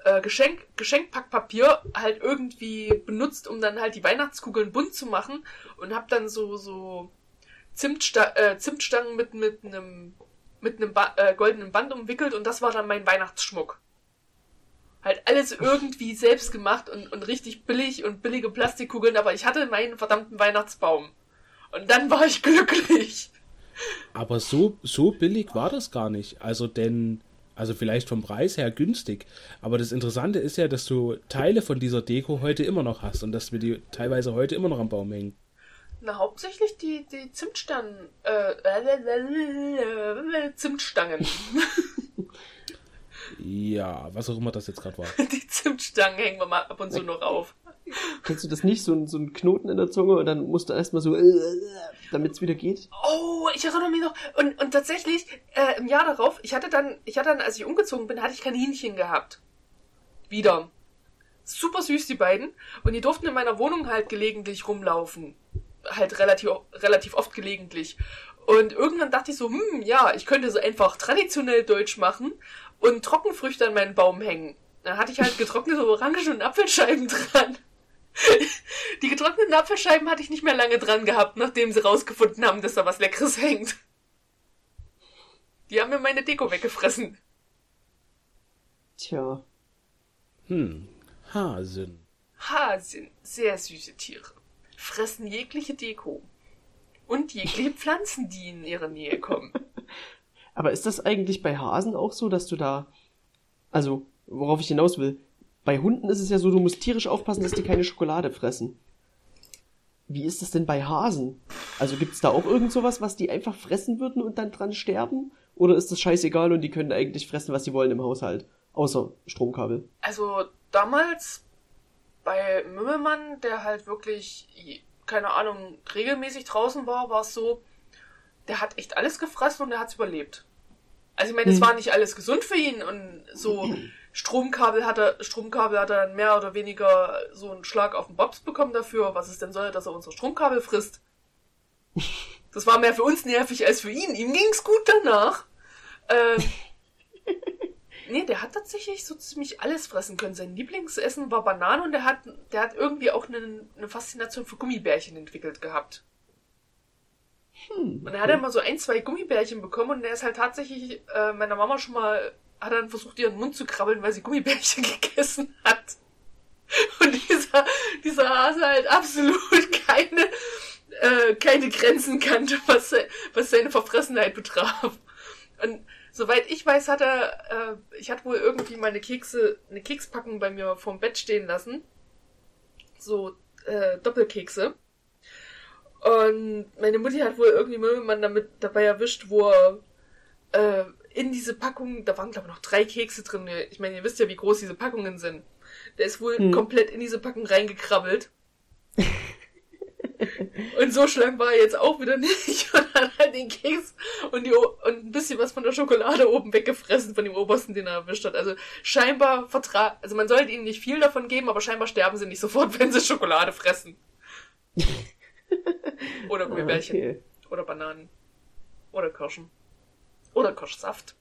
äh, Geschenk, Geschenkpackpapier halt irgendwie benutzt, um dann halt die Weihnachtskugeln bunt zu machen und hab dann so so Zimtsta äh, Zimtstangen mit mit einem mit einem ba äh, goldenen Band umwickelt und das war dann mein Weihnachtsschmuck. Halt alles irgendwie selbst gemacht und, und richtig billig und billige Plastikkugeln, aber ich hatte meinen verdammten Weihnachtsbaum. Und dann war ich glücklich. Aber so, so billig war das gar nicht. Also denn, also vielleicht vom Preis her günstig. Aber das Interessante ist ja, dass du Teile von dieser Deko heute immer noch hast und dass wir die teilweise heute immer noch am Baum hängen. Na, hauptsächlich die, die Zimtstangen, äh, <laughs> Zimtstangen. Ja, was auch immer das jetzt gerade war. <laughs> Die Zimtstangen hängen wir mal ab und zu noch auf. Kennst du das nicht? So ein, so ein Knoten in der Zunge und dann musst du erstmal so, damit es wieder geht? Oh, ich erinnere mich noch. Und, und tatsächlich, äh, im Jahr darauf, ich hatte dann, ich hatte dann, als ich umgezogen bin, hatte ich Kaninchen gehabt. Wieder. super süß, die beiden. Und die durften in meiner Wohnung halt gelegentlich rumlaufen. Halt relativ, relativ oft gelegentlich. Und irgendwann dachte ich so, hm, ja, ich könnte so einfach traditionell Deutsch machen und Trockenfrüchte an meinen Baum hängen. Dann hatte ich halt getrocknete Orangen und Apfelscheiben <laughs> dran. <laughs> Die getrockneten Apfelscheiben hatte ich nicht mehr lange dran gehabt, nachdem sie rausgefunden haben, dass da was Leckeres hängt. Die haben mir meine Deko weggefressen. Tja. Hm. Hasen. Hasen, sehr süße Tiere. Fressen jegliche Deko. Und jegliche <laughs> Pflanzen, die in ihre Nähe kommen. Aber ist das eigentlich bei Hasen auch so, dass du da. Also, worauf ich hinaus will. Bei Hunden ist es ja so, du musst tierisch aufpassen, dass die keine Schokolade fressen. Wie ist das denn bei Hasen? Also gibt's da auch irgend sowas, was die einfach fressen würden und dann dran sterben? Oder ist das scheißegal und die können eigentlich fressen, was sie wollen im Haushalt? Außer Stromkabel. Also damals bei Mümmelmann, der halt wirklich, keine Ahnung, regelmäßig draußen war, war es so, der hat echt alles gefressen und er hat's überlebt. Also ich meine, es Hm. war nicht alles gesund für ihn und so <clears throat> Stromkabel hat er, Stromkabel hat er dann mehr oder weniger so einen Schlag auf den Bobs bekommen dafür, was es denn soll, dass er unsere Stromkabel frisst. <laughs> Das war mehr für uns nervig als für ihn. Ihm ging's gut danach. Ähm, <laughs> nee, der hat tatsächlich so ziemlich alles fressen können. Sein Lieblingsessen war Bananen und der hat, der hat irgendwie auch eine, eine Faszination für Gummibärchen entwickelt gehabt. Hm. Und er hat immer so ein, zwei Gummibärchen bekommen und der ist halt tatsächlich äh, meiner Mama schon mal, hat dann versucht, ihren Mund zu krabbeln, weil sie Gummibärchen <laughs> gegessen hat. Und dieser, dieser Hase halt absolut <laughs> keine, äh, keine Grenzen kannte, was, was seine Verfressenheit betraf. Und soweit ich weiß, hat er, äh, ich hatte wohl irgendwie meine Kekse, eine Kekspackung bei mir vorm Bett stehen lassen. So, äh, Doppelkekse. Und meine Mutti hat wohl irgendwie Möbelmann damit dabei erwischt, wo er äh, in diese Packung, da waren glaube ich noch drei Kekse drin. Ich meine, ihr wisst ja, wie groß diese Packungen sind. Der ist wohl Hm. komplett in diese Packung reingekrabbelt. und so schlank war er jetzt auch wieder nicht. <laughs> Und hat halt den Keks und, die, O- und ein bisschen was von der Schokolade oben weggefressen, von dem obersten, den er erwischt hat. Also scheinbar vertrag, also man sollte ihnen nicht viel davon geben, aber scheinbar sterben sie nicht sofort, <laughs> wenn sie Schokolade fressen. <laughs> Oder Ah, Gummibärchen. okay. Oder Bananen. Oder Kirschen. Oder Kirschsaft.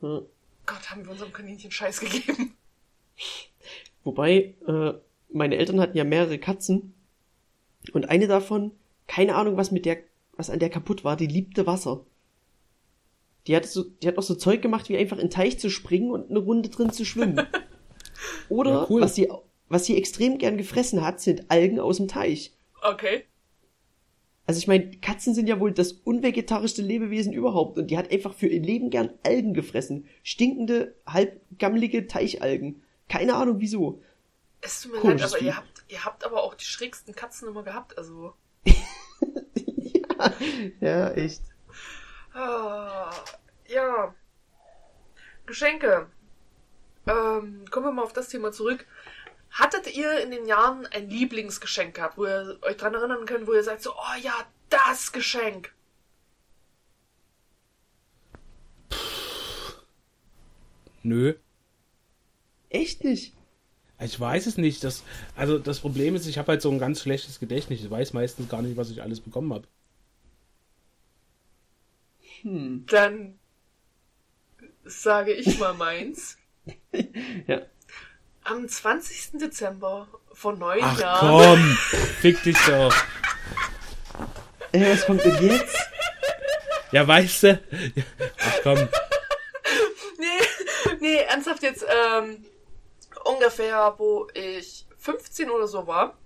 Hm. Gott, haben wir unserem Kaninchen Scheiß gegeben. Wobei, äh, meine Eltern hatten ja mehrere Katzen. Und eine davon, keine Ahnung, was mit der, was an der kaputt war, die liebte Wasser. Die hat so, die hat auch so Zeug gemacht, wie einfach in den Teich zu springen und eine Runde drin zu schwimmen. <laughs> Oder, Ja, cool. was sie, was sie extrem gern gefressen hat, sind Algen aus dem Teich. Okay. Also ich meine, Katzen sind ja wohl das unvegetarischste Lebewesen überhaupt und die hat einfach für ihr Leben gern Algen gefressen. Stinkende, halbgammelige Teichalgen. Keine Ahnung wieso. Es tut mir leid, Komisches aber ihr habt, ihr habt aber auch die schrägsten Katzen immer gehabt, also. <laughs> ja, ja, echt. Ah, ja. Geschenke. Ähm, kommen wir mal auf das Thema zurück. Hattet ihr in den Jahren ein Lieblingsgeschenk gehabt, wo ihr euch dran erinnern könnt, wo ihr sagt so, oh ja, das Geschenk. Nö. Echt nicht. Ich weiß es nicht. Das, also das Problem ist, ich habe halt so ein ganz schlechtes Gedächtnis. Ich weiß meistens gar nicht, was ich alles bekommen habe. Hm. Dann sage ich mal meins. <laughs> Ja. Am 20. Dezember vor neun Ach Jahren. komm, fick dich doch. Äh, was kommt denn jetzt? Ja, weißt du? Ach komm. Nee, nee, ernsthaft jetzt, ähm, ungefähr, wo ich 15 oder so war,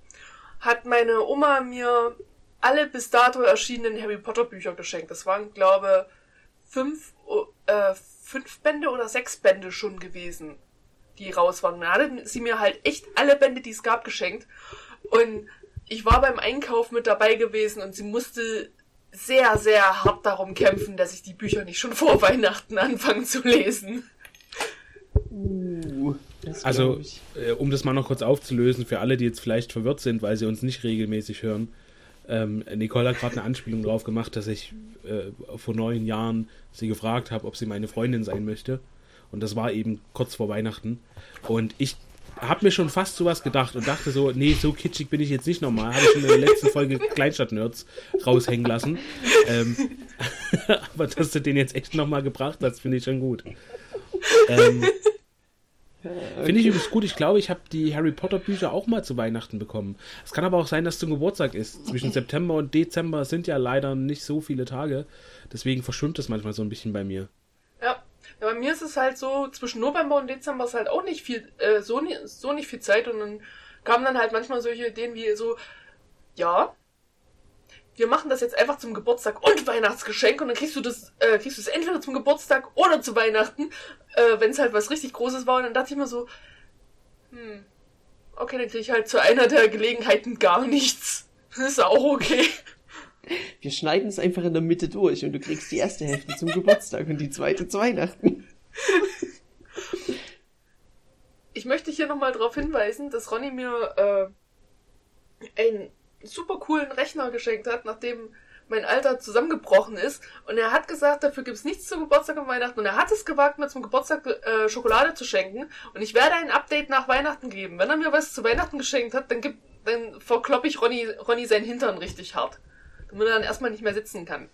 hat meine Oma mir alle bis dato erschienenen Harry Potter Bücher geschenkt. Das waren, glaube fünf, äh, fünf Bände oder sechs Bände schon gewesen, die raus waren. Da hatte sie mir halt echt alle Bände, die es gab, geschenkt. Und ich war beim Einkauf mit dabei gewesen und sie musste sehr, sehr hart darum kämpfen, dass ich die Bücher nicht schon vor <laughs> Weihnachten anfange zu lesen. Uh, Also, äh, um das mal noch kurz aufzulösen, für alle, die jetzt vielleicht verwirrt sind, weil sie uns nicht regelmäßig hören. Ähm, Nicole hat gerade eine Anspielung drauf gemacht, dass ich äh, vor neun Jahren sie gefragt habe, ob sie meine Freundin sein möchte. Und das war eben kurz vor Weihnachten. Und ich hab mir schon fast sowas gedacht und dachte so, nee, so kitschig bin ich jetzt nicht nochmal. Habe ich schon in der letzten Folge <laughs> Kleinstadt-Nerds raushängen lassen. Ähm, <laughs> aber dass du den jetzt echt nochmal gebracht hast, finde ich schon gut. Ähm, Finde ich übrigens gut. Ich glaube, ich habe die Harry Potter Bücher auch mal zu Weihnachten bekommen. Es kann aber auch sein, dass zum Geburtstag ist. Zwischen September und Dezember sind ja leider nicht so viele Tage. Deswegen verschwimmt es manchmal so ein bisschen bei mir. Ja. Ja, bei mir ist es halt so, zwischen November und Dezember ist halt auch nicht viel, äh, so, so nicht viel Zeit und dann kamen dann halt manchmal solche Ideen wie so, ja, wir machen das jetzt einfach zum Geburtstag und Weihnachtsgeschenk und dann kriegst du das, äh, kriegst du es entweder zum Geburtstag oder zu Weihnachten, äh, wenn es halt was richtig Großes war. Und dann dachte ich mir so, hm, okay, dann krieg ich halt zu einer der Gelegenheiten gar nichts. Das <laughs> ist auch okay. Wir schneiden es einfach in der Mitte durch und du kriegst die erste Hälfte zum Geburtstag und die zweite zu Weihnachten. Ich möchte hier nochmal darauf hinweisen, dass Ronny mir äh, ein super coolen Rechner geschenkt hat, nachdem mein Alter zusammengebrochen ist. Und er hat gesagt, dafür gibt's nichts zum Geburtstag und Weihnachten. Und er hat es gewagt, mir zum Geburtstag äh, Schokolade zu schenken. Und ich werde ein Update nach Weihnachten geben. Wenn er mir was zu Weihnachten geschenkt hat, dann gibt, dann verkloppe ich Ronny, Ronny seinen Hintern richtig hart. Er dann erstmal nicht mehr sitzen kann.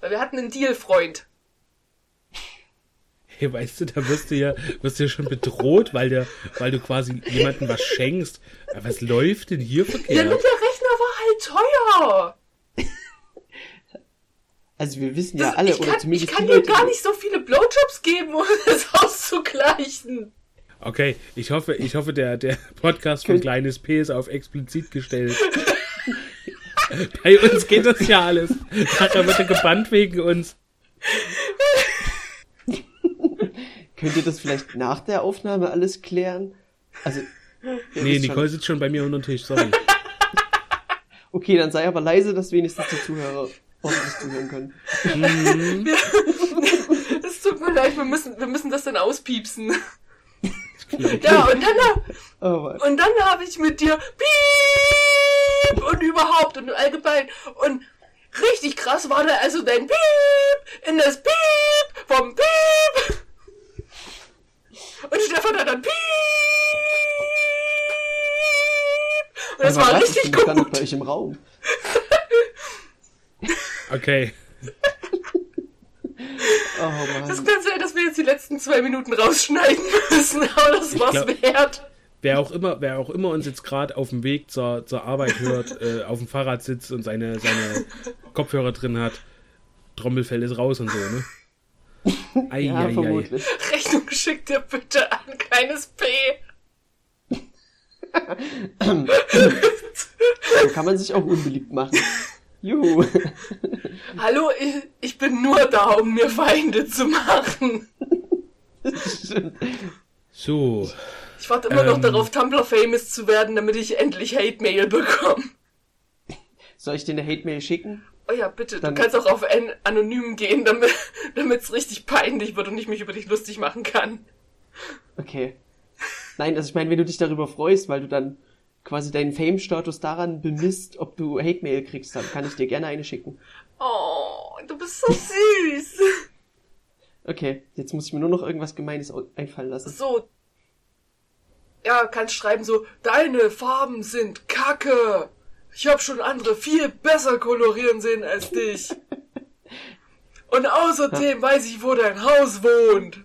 Weil wir hatten einen Deal, Freund. <laughs> Hey, weißt du, da wirst du ja, wirst du ja schon bedroht, weil, der, weil du quasi jemandem was schenkst. Was läuft denn hier verkehrt? Ja, nur der Rechner war halt teuer. <laughs> Also wir wissen ja alle, ich kann, oder zumindest ich kann dir Leute, gar nicht so viele Blowjobs geben, um <laughs> das auszugleichen. Okay, ich hoffe, ich hoffe, der, der Podcast von Kleines P ist auf explizit gestellt. Bei uns geht das ja alles. Nachher wird er gebannt wegen uns. könnt ihr das vielleicht nach der Aufnahme alles klären? Also, Nee, Nicole schon. sitzt schon bei mir unter dem Tisch, sorry. <laughs> Okay, dann sei aber leise, dass wenigstens die Zuhörer ordentlich zuhören können. <laughs> Es tut mir leid, wir müssen, wir müssen das dann auspiepsen. Ja, und dann, Oh, und dann habe ich mit dir Piep und überhaupt und allgemein und richtig krass war da also dein Piep in das Piep vom Piep und Stefan hat dann Piep und das war? Ich richtig nicht gut. bei euch im Raum. Okay. Oh Das kann sein, dass wir jetzt die letzten zwei Minuten rausschneiden müssen, aber das war's glaub- wert. Wer auch immer, wer auch immer uns jetzt gerade auf dem Weg zur, zur Arbeit hört, <laughs> äh, auf dem Fahrrad sitzt und seine, seine Kopfhörer drin hat, Trommelfell ist raus und so, ne? Ei, <laughs> Ja, ei, ei. vermutlich. Rechnung schickt dir bitte an, kleines P. So kann man sich auch unbeliebt machen. Juhu. Hallo, ich, ich bin nur da, um mir Feinde zu machen. <laughs> So, Ich warte immer noch Ähm. darauf, Tumblr famous zu werden, damit ich endlich Hate-Mail bekomme. Soll ich dir eine Hate-Mail schicken? Oh ja, bitte, Dann- du kannst auch auf an anonym gehen, damit <laughs> damit's richtig peinlich wird und ich mich über dich lustig machen kann. Okay. Nein, also ich meine, wenn du dich darüber freust, weil du dann quasi deinen Fame-Status daran bemisst, ob du Hate-Mail kriegst, dann kann ich dir gerne eine schicken. Oh, du bist so süß. Okay, jetzt muss ich mir nur noch irgendwas Gemeines einfallen lassen. So. Ja, kannst schreiben so, deine Farben sind kacke. Ich hab schon andere viel besser kolorieren sehen als dich. <laughs> Und außerdem weiß ich, wo dein Haus wohnt.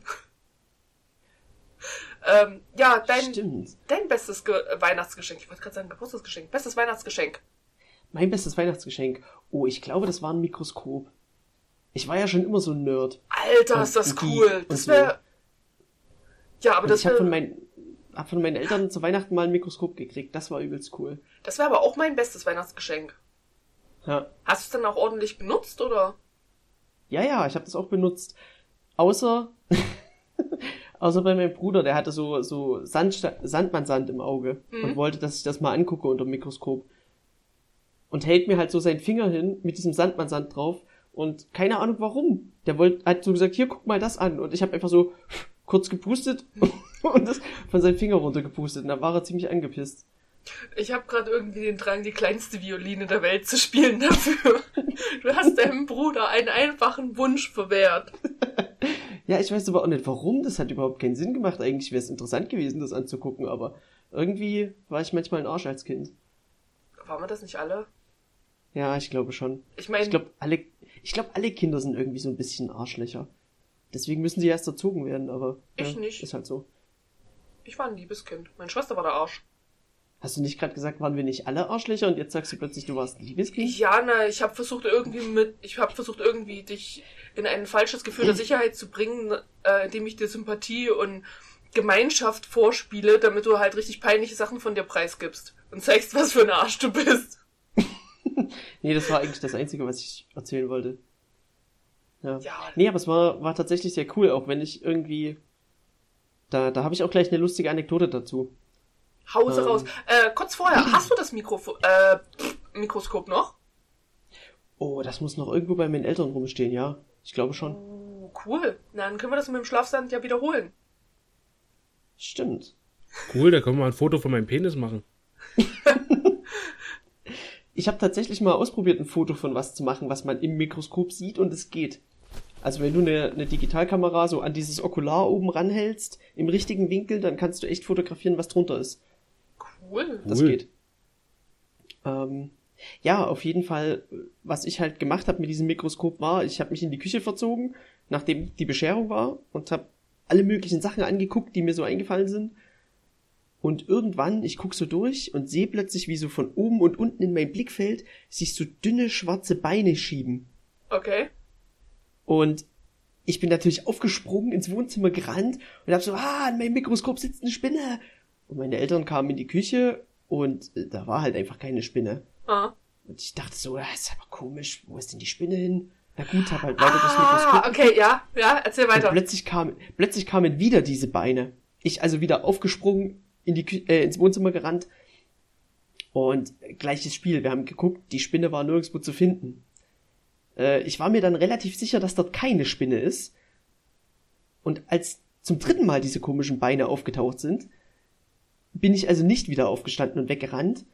ähm, ja, dein, Stimmt. dein bestes Ge äh, Weihnachtsgeschenk. Ich wollte gerade sagen, Geburtstagsgeschenk. Bestes Weihnachtsgeschenk. Mein bestes Weihnachtsgeschenk. Oh, ich glaube, das war ein Mikroskop. Ich war ja schon immer so ein Nerd. Alter, ist das cool. Das so. wäre. Ja, aber Und das ich habe von, meinen hab von meinen Eltern zu Weihnachten mal ein Mikroskop gekriegt. Das war übelst cool. das wär aber auch mein bestes Weihnachtsgeschenk. Ja, Hast du es dann auch ordentlich benutzt, oder? ja, ja ich habe das auch benutzt. Außer, <laughs> außer bei meinem Bruder, der hatte so, so Sandsta Sandmannsand im Auge Mhm. und wollte, dass ich das mal angucke unter dem Mikroskop. Und hält mir halt so seinen Finger hin mit diesem Sandmannsand drauf und keine Ahnung warum. Der wollte, hat so gesagt, hier guck mal das an. Und ich habe einfach so kurz gepustet <laughs> <laughs> und das von seinem Finger runtergepustet. Und dann war er ziemlich angepisst. Ich habe gerade irgendwie den Drang, die kleinste Violine der Welt zu spielen dafür. <laughs> Du hast deinem Bruder einen einfachen Wunsch verwehrt. Ja, ich weiß aber auch nicht warum. Das hat überhaupt keinen Sinn gemacht. Eigentlich wäre es interessant gewesen, das anzugucken, aber irgendwie war ich manchmal ein Arsch als Kind. Waren wir das nicht alle? Ja, ich glaube schon. Ich meine, Ich glaube, alle, ich glaube, alle Kinder sind irgendwie so ein bisschen Arschlöcher. Deswegen müssen sie erst erzogen werden, aber Ich ja, nicht. ist halt so. Ich war ein liebes Kind. Meine Schwester war der Arsch. Hast du nicht gerade gesagt, waren wir nicht alle Arschlöcher und jetzt sagst du plötzlich, du warst ein liebes Kind? Ja, ne, ich habe versucht irgendwie mit, ich habe versucht irgendwie dich in ein falsches Gefühl der Sicherheit zu bringen, äh, indem ich dir Sympathie und Gemeinschaft vorspiele, damit du halt richtig peinliche Sachen von dir preisgibst und zeigst, was für ein Arsch du bist. <laughs> Nee, das war eigentlich das Einzige, was ich erzählen wollte. Ja. Ja, Nee, aber es war, war tatsächlich sehr cool, auch wenn ich irgendwie. Da, da habe ich auch gleich eine lustige Anekdote dazu. Hause Ähm. raus. Äh, kurz vorher, <clears throat> hast du das Mikrofon, äh, Mikroskop noch? Oh, das muss noch irgendwo bei meinen Eltern rumstehen, ja. Ich glaube schon. Oh, cool. Na, dann können wir das mit dem Schlafsand ja wiederholen. Stimmt. Cool, da können wir mal ein Foto von meinem Penis machen. <laughs> Ich habe tatsächlich mal ausprobiert, ein Foto von was zu machen, was man im Mikroskop sieht und es geht. Also wenn du eine, eine Digitalkamera so an dieses Okular oben ranhältst, im richtigen Winkel, dann kannst du echt fotografieren, was drunter ist. Cool. Das Cool. geht. Ähm, ja, auf jeden Fall, was ich halt gemacht habe mit diesem Mikroskop war, ich habe mich in die Küche verzogen, nachdem die Bescherung war und habe alle möglichen Sachen angeguckt, die mir so eingefallen sind. Und irgendwann, ich guck so durch und sehe plötzlich, wie so von oben und unten in mein Blickfeld sich so dünne schwarze Beine schieben. Okay. Und ich bin natürlich aufgesprungen, ins Wohnzimmer gerannt und hab so, ah, an meinem Mikroskop sitzt eine Spinne. Und meine Eltern kamen in die Küche und äh, da war halt einfach keine Spinne. Ah, Und ich dachte so, das ist aber komisch, wo ist denn die Spinne hin? Na gut, hab halt weiter das Mikroskop. ah okay, ja, ja, erzähl Und weiter. plötzlich kam, plötzlich kamen wieder diese Beine. Ich also wieder aufgesprungen, in die Kü äh, ins Wohnzimmer gerannt. Und äh, gleiches Spiel. Wir haben geguckt, die Spinne war nirgendwo zu finden. Äh, ich war mir dann relativ sicher, dass dort keine Spinne ist. Und als zum dritten Mal diese komischen Beine aufgetaucht sind, bin ich also nicht wieder aufgestanden und weggerannt,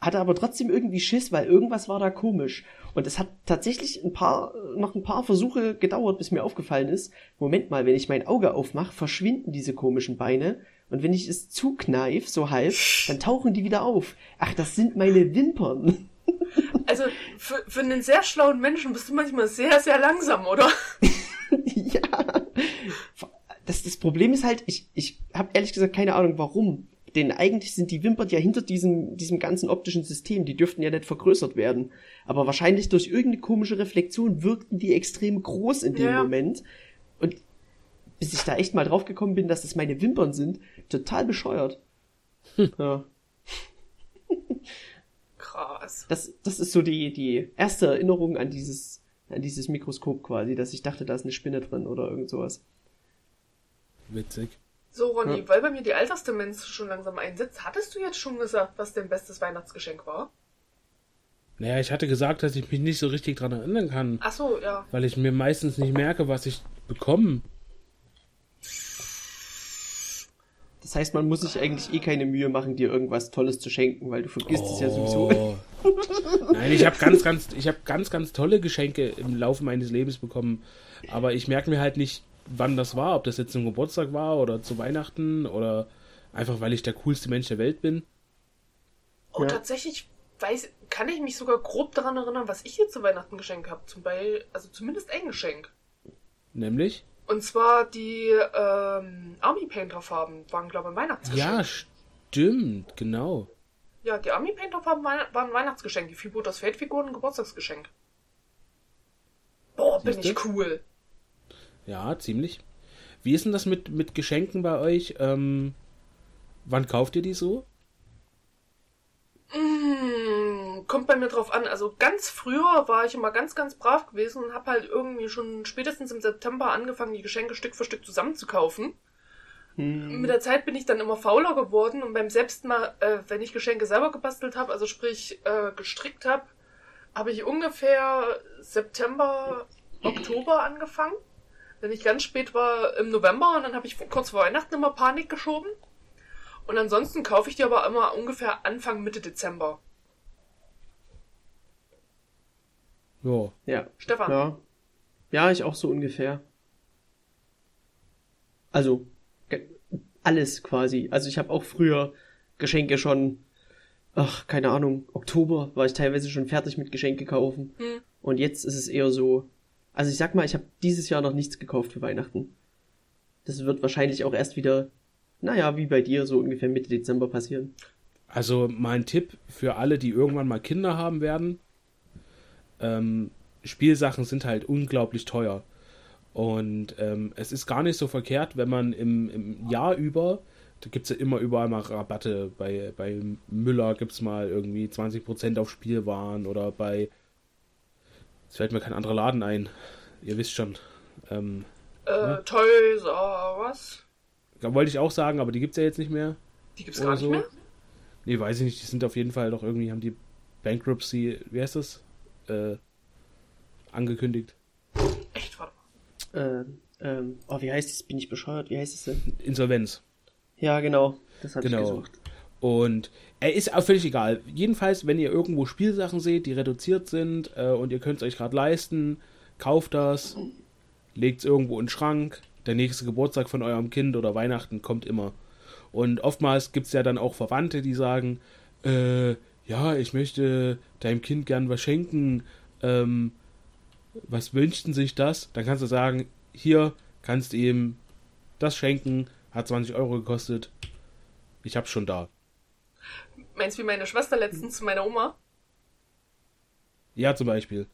hatte aber trotzdem irgendwie Schiss, weil irgendwas war da komisch. Und es hat tatsächlich ein paar, noch ein paar Versuche gedauert, bis mir aufgefallen ist, Moment mal, wenn ich mein Auge aufmache, verschwinden diese komischen Beine. Und wenn ich es zukneif, so halb, dann tauchen die wieder auf. Ach, das sind meine Wimpern. Also, für, für einen sehr schlauen Menschen bist du manchmal sehr, sehr langsam, oder? <laughs> ja. Das, das Problem ist halt, ich, ich habe ehrlich gesagt keine Ahnung, warum. Denn eigentlich sind die Wimpern ja hinter diesem, diesem ganzen optischen System. Die dürften ja nicht vergrößert werden. Aber wahrscheinlich durch irgendeine komische Reflexion wirkten die extrem groß in dem Ja. Moment. Und bis ich da echt mal drauf gekommen bin, dass das meine Wimpern sind, total bescheuert. <laughs> Ja. Krass. Das, das ist so die, die erste Erinnerung an dieses, an dieses Mikroskop quasi, dass ich dachte, da ist eine Spinne drin oder irgend sowas. Witzig. So, Ronny, Ja. weil bei mir die Altersdemenz schon langsam einsetzt, hattest du jetzt schon gesagt, was dein bestes Weihnachtsgeschenk war? Naja, ich hatte gesagt, dass ich mich nicht so richtig dran erinnern kann, Ach so, ja. weil ich mir meistens nicht merke, was ich bekomme. Das heißt, man muss sich eigentlich eh keine Mühe machen, dir irgendwas Tolles zu schenken, weil du vergisst es ja sowieso. Oh. Nein, ich habe ganz, ganz, ich habe ganz, ganz tolle Geschenke im Laufe meines Lebens bekommen, aber ich merke mir halt nicht, wann das war, ob das jetzt zum Geburtstag war oder zu Weihnachten oder einfach, weil ich der coolste Mensch der Welt bin. Oh, Ja. tatsächlich weiß, kann ich mich sogar grob daran erinnern, was ich dir zu Weihnachten geschenkt habe. Zum Beispiel, also zumindest ein Geschenk. Nämlich? Und zwar die ähm, Army Painter Farben waren, glaube ich, ein Weihnachtsgeschenk. Ja, stimmt, genau. Ja, die Army Painter Farben waren Weihnachtsgeschenk. Die Freebooters Fate Figuren ein Geburtstagsgeschenk. Boah, bin Siehste? ich cool. Ja, ziemlich. Wie ist denn das mit, mit Geschenken bei euch? Ähm, wann kauft ihr die so? Mm, kommt bei mir drauf an. Also ganz früher war ich immer ganz, ganz brav gewesen und habe halt irgendwie schon spätestens im September angefangen, die Geschenke Stück für Stück zusammenzukaufen. Hm. Mit der Zeit bin ich dann immer fauler geworden und beim selbst mal, äh, wenn ich Geschenke selber gebastelt habe, also sprich äh, gestrickt habe, habe ich ungefähr September, Oktober angefangen. Wenn ich ganz spät war im November und dann habe ich kurz vor Weihnachten immer Panik geschoben. Und ansonsten kaufe ich die aber immer ungefähr Anfang Mitte Dezember. Ja. Ja. Stefan. Ja. Ja, ich auch so ungefähr. Also alles quasi. Also ich habe auch früher Geschenke schon, ach, keine Ahnung, Oktober war ich teilweise schon fertig mit Geschenke kaufen. Hm. Und jetzt ist es eher so, also ich sag mal, ich habe dieses Jahr noch nichts gekauft für Weihnachten. Das wird wahrscheinlich auch erst wieder, naja, wie bei dir, so ungefähr Mitte Dezember passieren. Also mein Tipp für alle, die irgendwann mal Kinder haben werden, ähm, Spielsachen sind halt unglaublich teuer. Und ähm, es ist gar nicht so verkehrt, wenn man im, im Jahr über, da gibt es ja immer überall mal Rabatte. Bei, bei Müller gibt es mal irgendwie 20% auf Spielwaren oder bei. Jetzt fällt mir kein anderer Laden ein. Ihr wisst schon. Ähm, äh, ne? Toys R was? Wollte ich auch sagen, aber die gibt es ja jetzt nicht mehr. Die gibt es gar nicht so. mehr? Nee, weiß ich nicht. Die sind auf jeden Fall doch irgendwie, haben die Bankruptcy, wie heißt das? Äh, angekündigt. Echt, warte äh, ähm, oh, wie heißt es? Bin ich bescheuert? Wie heißt es denn? Insolvenz. Ja, genau. Das habe genau. ich gesucht. Und er ist auch völlig egal. Jedenfalls, wenn ihr irgendwo Spielsachen seht, die reduziert sind äh, und ihr könnt es euch gerade leisten, kauft das, legt es irgendwo in den Schrank. Der nächste Geburtstag von eurem Kind oder Weihnachten kommt immer. Und oftmals gibt es ja dann auch Verwandte, die sagen, äh, ja, ich möchte deinem Kind gern was schenken. Ähm, was wünschten sich das? Dann kannst du sagen, hier kannst du ihm das schenken, hat 20 Euro gekostet. Ich hab's schon da. Meinst du wie meine Schwester letztens zu meiner Oma? Ja, zum Beispiel.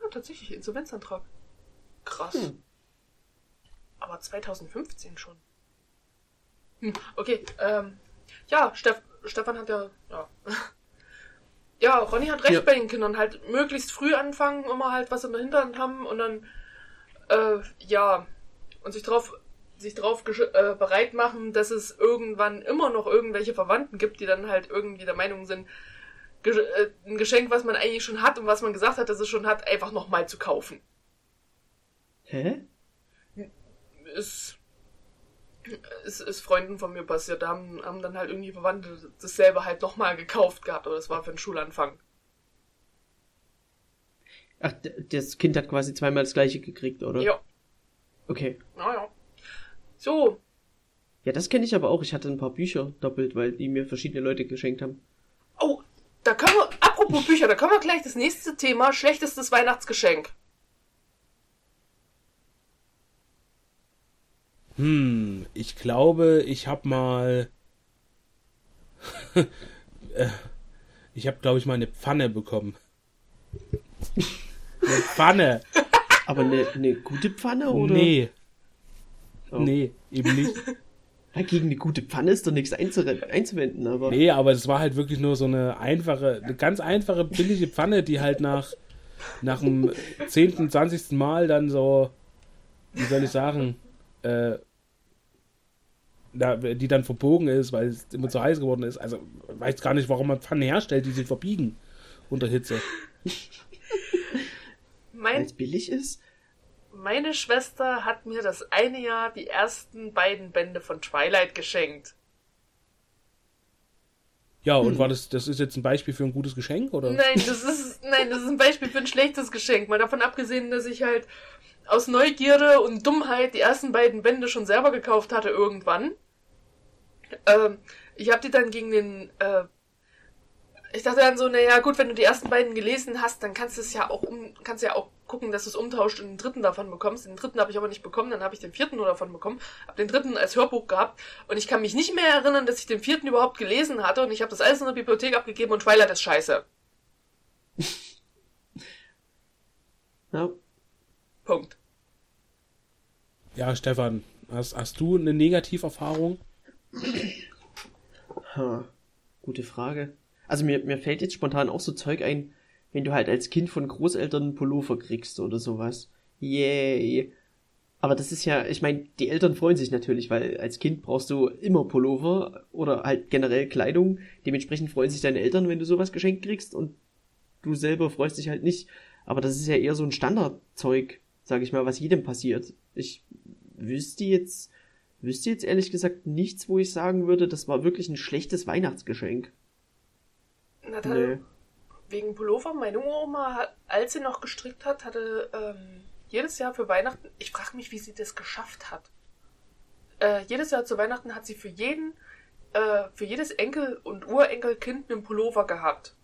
Ja, tatsächlich, Insolvenzantrag. Krass. Hm. Aber 2015 schon. Hm, okay, ähm, ja, Steff Stefan hat ja, ja. <laughs> Ja, Ronny hat recht ja. bei den Kindern. Halt möglichst früh anfangen, immer halt was in der Hinterhand haben und dann, äh, ja, und sich drauf, sich drauf äh, bereit machen, dass es irgendwann immer noch irgendwelche Verwandten gibt, die dann halt irgendwie der Meinung sind, Ge äh, ein Geschenk, was man eigentlich schon hat und was man gesagt hat, dass es schon hat, einfach nochmal zu kaufen. Hä? Ist ist, ist Freunden von mir passiert. Da haben, haben dann halt irgendwie Verwandte dasselbe halt nochmal gekauft gehabt, aber das war für den Schulanfang. Ach, das Kind hat quasi zweimal das gleiche gekriegt, oder? Ja. Okay. Naja. So. Ja, das kenne ich aber auch. Ich hatte ein paar Bücher doppelt, weil die mir verschiedene Leute geschenkt haben. Oh, da können wir, apropos Bücher, da können wir gleich das nächste Thema, schlechtestes Weihnachtsgeschenk. Hm, ich glaube, ich habe mal. <laughs> Äh, ich habe, glaube ich, mal eine Pfanne bekommen. eine Pfanne. Aber eine, eine gute Pfanne, oder? Nee. Oh. Nee, eben nicht. Gegen eine gute Pfanne ist doch nichts einzuwenden, aber. Nee, aber es war halt wirklich nur so eine einfache, eine ganz einfache, billige Pfanne, die halt nach, nach dem 10., 20. Mal dann so, wie soll ich sagen, äh, die dann verbogen ist, weil es immer zu heiß geworden ist. Also weiß gar nicht, warum man Pfannen herstellt, die sich verbiegen unter Hitze. <laughs> Weil es billig ist? Meine Schwester hat mir das eine Jahr die ersten beiden Bände von Twilight geschenkt. Ja, und hm. war das, das ist jetzt ein Beispiel für ein gutes Geschenk, oder? Nein, das ist, nein, das ist ein Beispiel für ein schlechtes Geschenk. Mal davon abgesehen, dass ich halt aus Neugierde und Dummheit die ersten beiden Bände schon selber gekauft hatte irgendwann. Ähm, ich habe die dann gegen den. Äh, ich dachte dann so, naja, gut, wenn du die ersten beiden gelesen hast, dann kannst du es ja auch um, kannst ja auch gucken, dass du es umtauscht und den dritten davon bekommst. Den dritten habe ich aber nicht bekommen, dann habe ich den vierten nur davon bekommen, habe den dritten als Hörbuch gehabt und ich kann mich nicht mehr erinnern, dass ich den vierten überhaupt gelesen hatte und ich habe das alles in der Bibliothek abgegeben und Twilight ist scheiße. <laughs> ja. Ja, Stefan, hast, hast du eine Negativerfahrung? Ha, gute Frage. Also mir, mir fällt jetzt spontan auch so Zeug ein, wenn du halt als Kind von Großeltern einen Pullover kriegst oder sowas. Yay. Aber das ist ja, ich meine, die Eltern freuen sich natürlich, weil als Kind brauchst du immer Pullover oder halt generell Kleidung. Dementsprechend freuen sich deine Eltern, wenn du sowas geschenkt kriegst und du selber freust dich halt nicht. Aber das ist ja eher so ein Standardzeug, sag ich mal, was jedem passiert. Ich wüsste jetzt wüsste jetzt ehrlich gesagt nichts, wo ich sagen würde, das war wirklich ein schlechtes Weihnachtsgeschenk. Na dann, nee. wegen Pullover, meine Oma, als sie noch gestrickt hat, hatte ähm, jedes Jahr für Weihnachten, ich frage mich, wie sie das geschafft hat. äh, jedes Jahr zu Weihnachten hat sie für jeden, äh, für jedes Enkel- und Urenkelkind einen Pullover gehabt.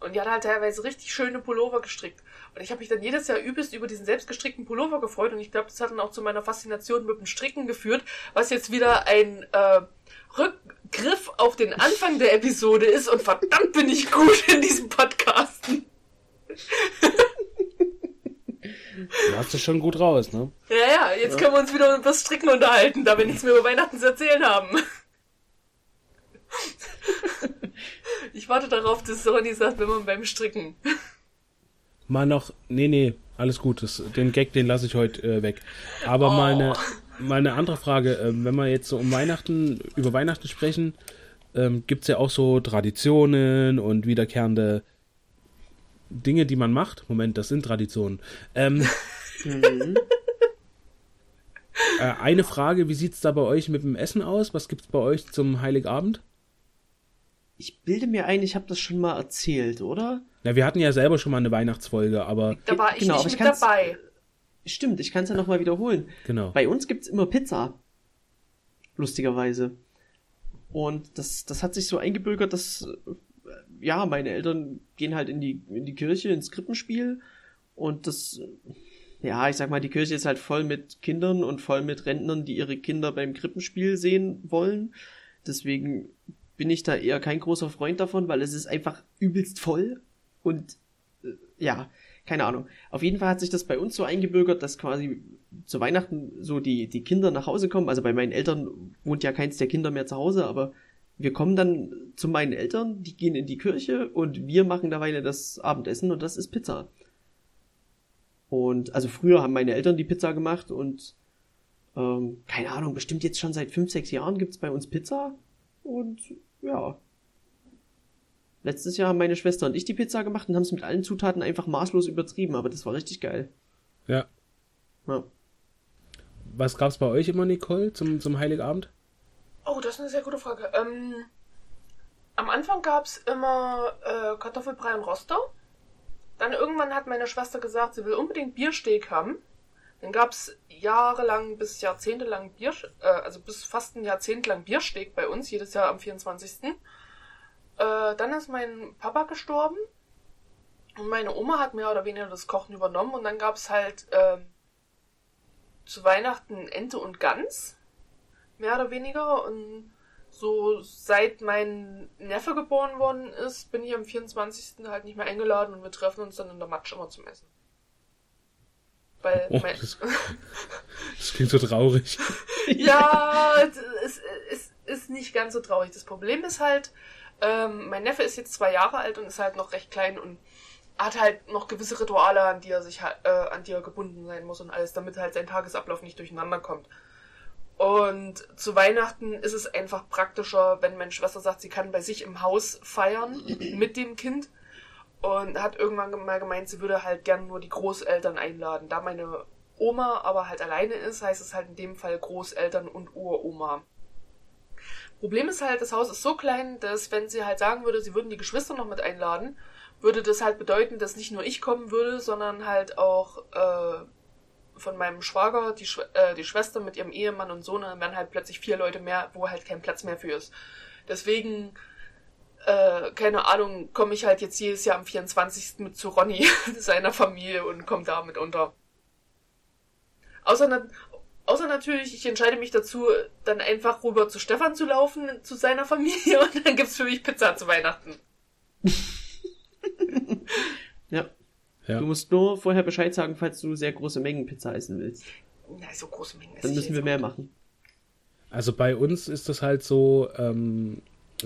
Und die hat halt teilweise richtig schöne Pullover gestrickt. Und ich habe mich dann jedes Jahr übelst über diesen selbstgestrickten Pullover gefreut. Und ich glaube, das hat dann auch zu meiner Faszination mit dem Stricken geführt, was jetzt wieder ein äh, Rückgriff auf den Anfang der Episode ist. Und verdammt bin ich gut in diesem Podcasten. Du hast es schon gut raus, ne? Ja, ja, jetzt können wir uns wieder über das Stricken unterhalten, da wir nichts mehr über Weihnachten zu erzählen haben. <laughs> Ich warte darauf, dass Ronny sagt, wenn man beim Stricken. Mal noch, nee, nee, alles gut, das, den Gag, den lasse ich heute äh, weg. Aber Oh. mal, eine, mal eine andere Frage, ähm, wenn wir jetzt so um Weihnachten, über Weihnachten sprechen, ähm, gibt's ja auch so Traditionen und wiederkehrende Dinge, die man macht. Moment, das sind Traditionen. Ähm, Mhm. <laughs> äh, eine Frage, wie sieht's da bei euch mit dem Essen aus? Was gibt's bei euch zum Heiligabend? Ich bilde mir ein, ich habe das schon mal erzählt, oder? Na, wir hatten ja selber schon mal eine Weihnachtsfolge, aber Da war ich Genau, nicht ich mit kann's- dabei. Stimmt, ich kann es ja nochmal wiederholen. genau. Bei uns gibt's immer Pizza. Lustigerweise. Und das, das hat sich so eingebürgert, dass, äh, ja, meine Eltern gehen halt in die, in die Kirche, ins Krippenspiel. Und das, ja, ich sag mal, die Kirche ist halt voll mit Kindern und voll mit Rentnern, die ihre Kinder beim Krippenspiel sehen wollen. Deswegen bin ich da eher kein großer Freund davon, weil es ist einfach übelst voll. Und, äh, ja, keine Ahnung. Auf jeden Fall hat sich das bei uns so eingebürgert, dass quasi zu Weihnachten so die, die Kinder nach Hause kommen. Also bei meinen Eltern wohnt ja keins der Kinder mehr zu Hause, aber wir kommen dann zu meinen Eltern, die gehen in die Kirche und wir machen derweil das Abendessen und das ist Pizza. Und also früher haben meine Eltern die Pizza gemacht und ähm, keine Ahnung, bestimmt jetzt schon seit fünf, sechs Jahren gibt's bei uns Pizza und ja. Letztes Jahr haben meine Schwester und ich die Pizza gemacht und haben es mit allen Zutaten einfach maßlos übertrieben, aber das war richtig geil. Ja. Ja. Was gab's bei euch immer, Nicole, zum, zum Heiligabend? Oh, das ist eine sehr gute Frage. Ähm, am Anfang gab's immer äh, Kartoffelbrei und Roster. Dann irgendwann hat meine Schwester gesagt, sie will unbedingt Biersteak haben. Dann gab's jahrelang bis jahrzehntelang Bier, äh, also bis fast ein Jahrzehnt lang Biersteak bei uns, jedes Jahr am 24. Äh, dann ist mein Papa gestorben. Und meine Oma hat mehr oder weniger das Kochen übernommen. Und dann gab's halt ähm, zu Weihnachten Ente und Gans mehr oder weniger. Und so seit mein Neffe geboren worden ist, bin ich am 24. halt nicht mehr eingeladen und wir treffen uns dann in der Matsch immer zum Essen. Weil Oh, mein, das, das klingt so traurig. <laughs> ja, es, es ist nicht ganz so traurig. Das Problem ist halt, ähm, mein Neffe ist jetzt zwei Jahre alt und ist halt noch recht klein und hat halt noch gewisse Rituale, an die er sich äh, an die er gebunden sein muss und alles, damit halt sein Tagesablauf nicht durcheinander kommt. Und zu Weihnachten ist es einfach praktischer, wenn meine Schwester sagt, sie kann bei sich im Haus feiern mit dem Kind und hat irgendwann mal gemeint, sie würde halt gern nur die Großeltern einladen. Da meine Oma aber halt alleine ist, heißt es halt in dem Fall Großeltern und Uroma. Problem ist halt, das Haus ist so klein, dass wenn sie halt sagen würde, sie würden die Geschwister noch mit einladen, würde das halt bedeuten, dass nicht nur ich kommen würde, sondern halt auch äh, von meinem Schwager, die, Schw äh, die Schwester mit ihrem Ehemann und Sohn, dann wären halt plötzlich vier Leute mehr, wo halt kein Platz mehr für ist. Deswegen, äh, keine Ahnung, komme ich halt jetzt jedes Jahr am 24. mit zu Ronny, <laughs> seiner Familie und komme da mit unter. Außer, na außer natürlich, ich entscheide mich dazu, dann einfach rüber zu Stefan zu laufen, zu seiner Familie <laughs> und dann gibt's für mich Pizza zu Weihnachten. <laughs> Ja. Ja. Du musst nur vorher Bescheid sagen, falls du sehr große Mengen Pizza essen willst. Na, so große Mengen. Dann müssen wir mehr machen. Also bei uns ist das halt so, ähm,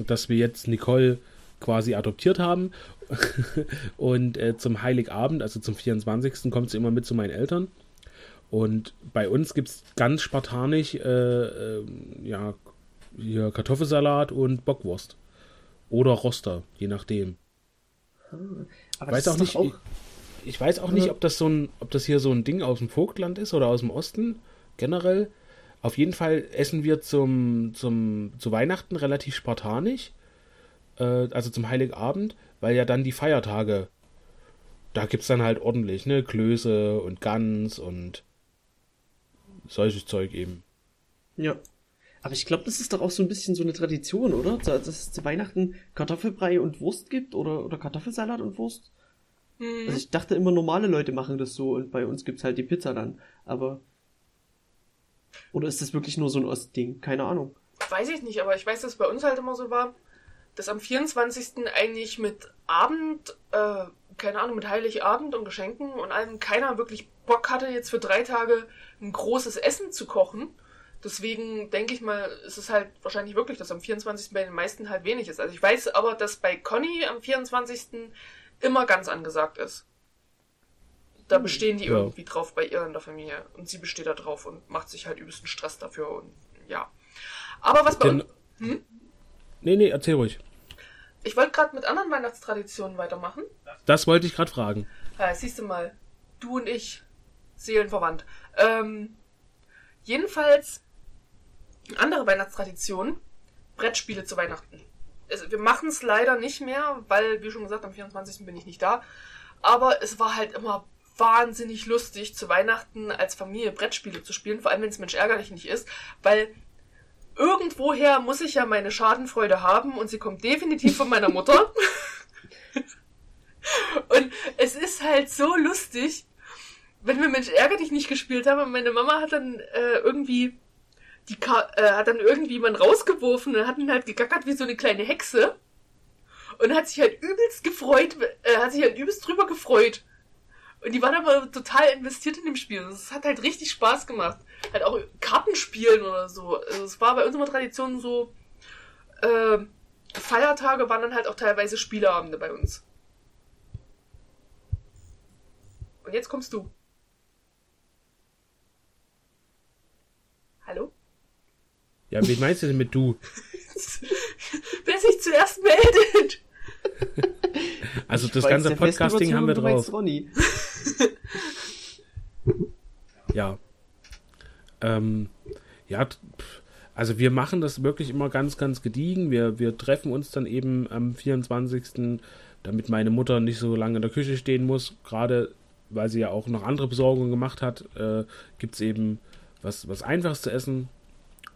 dass wir jetzt Nicole quasi adoptiert haben <laughs> und äh, zum Heiligabend, also zum 24. kommt sie immer mit zu meinen Eltern und bei uns gibt es ganz spartanisch äh, ähm, ja, hier Kartoffelsalat und Bockwurst oder Roster, je nachdem. Aber weiß auch nicht, doch Ich, ich weiß auch nicht, Ja. ob das so ein, ob das hier so ein Ding aus dem Vogtland ist oder aus dem Osten generell. Auf jeden Fall essen wir zum, zum, zu Weihnachten relativ spartanisch, äh, also zum Heiligabend, weil ja dann die Feiertage, da gibt's dann halt ordentlich, ne, Klöße und Gans und solches Zeug eben. Ja. Aber ich glaube, das ist doch auch so ein bisschen so eine Tradition, oder? Dass es zu Weihnachten Kartoffelbrei und Wurst gibt oder, oder Kartoffelsalat und Wurst. Mhm. Also ich dachte immer, normale Leute machen das so und bei uns gibt's halt die Pizza dann. Aber. Oder ist das wirklich nur so ein Ostding? Keine Ahnung. Weiß ich nicht, aber ich weiß, dass es bei uns halt immer so war, dass am 24. eigentlich mit Abend, äh, keine Ahnung, mit Heiligabend und Geschenken und allem keiner wirklich Bock hatte, jetzt für drei Tage ein großes Essen zu kochen. Deswegen denke ich mal, ist es halt wahrscheinlich wirklich, dass am 24. bei den meisten halt wenig ist. Also ich weiß aber, dass bei Conny am 24. immer ganz angesagt ist. Da hm. bestehen die ja. irgendwie drauf bei ihr in der Familie. Und sie besteht da drauf und macht sich halt übelsten Stress dafür und ja. Aber was bei uns. Hm? Nee, nee, erzähl ruhig. Ich wollte gerade mit anderen Weihnachtstraditionen weitermachen. Das wollte ich gerade fragen. Ja, siehst du mal, du und ich, seelenverwandt. Ähm, jedenfalls, andere Weihnachtstradition, Brettspiele zu Weihnachten. Also, wir machen es leider nicht mehr, weil, wie schon gesagt, am 24. bin ich nicht da. Aber es war halt immer wahnsinnig lustig, zu Weihnachten als Familie Brettspiele zu spielen, vor allem wenn es Mensch ärgerlich nicht ist, weil irgendwoher muss ich ja meine Schadenfreude haben und sie kommt definitiv von meiner Mutter. <laughs> und es ist halt so lustig, wenn wir Mensch ärger dich nicht gespielt haben und meine Mama hat dann äh, irgendwie die Ka äh, hat dann irgendwie jemand rausgeworfen und hat ihn halt gegackert wie so eine kleine Hexe und hat sich halt übelst gefreut, äh, hat sich halt übelst drüber gefreut. Und die waren aber total investiert in dem Spiel. Es hat halt richtig Spaß gemacht. Halt auch Kartenspielen oder so. Also es war bei unserer Tradition so, äh, Feiertage waren dann halt auch teilweise Spieleabende bei uns. Und jetzt kommst du. Hallo? Ja, wie meinst du denn mit du? <laughs> Wer sich zuerst meldet. <laughs> Also das ganze Podcasting haben wir drauf. <laughs> ja. Ähm, ja, also wir machen das wirklich immer ganz, ganz gediegen. Wir, wir treffen uns dann eben am 24., damit meine Mutter nicht so lange in der Küche stehen muss. Gerade weil sie ja auch noch andere Besorgungen gemacht hat, äh, gibt es eben was, was Einfaches zu essen.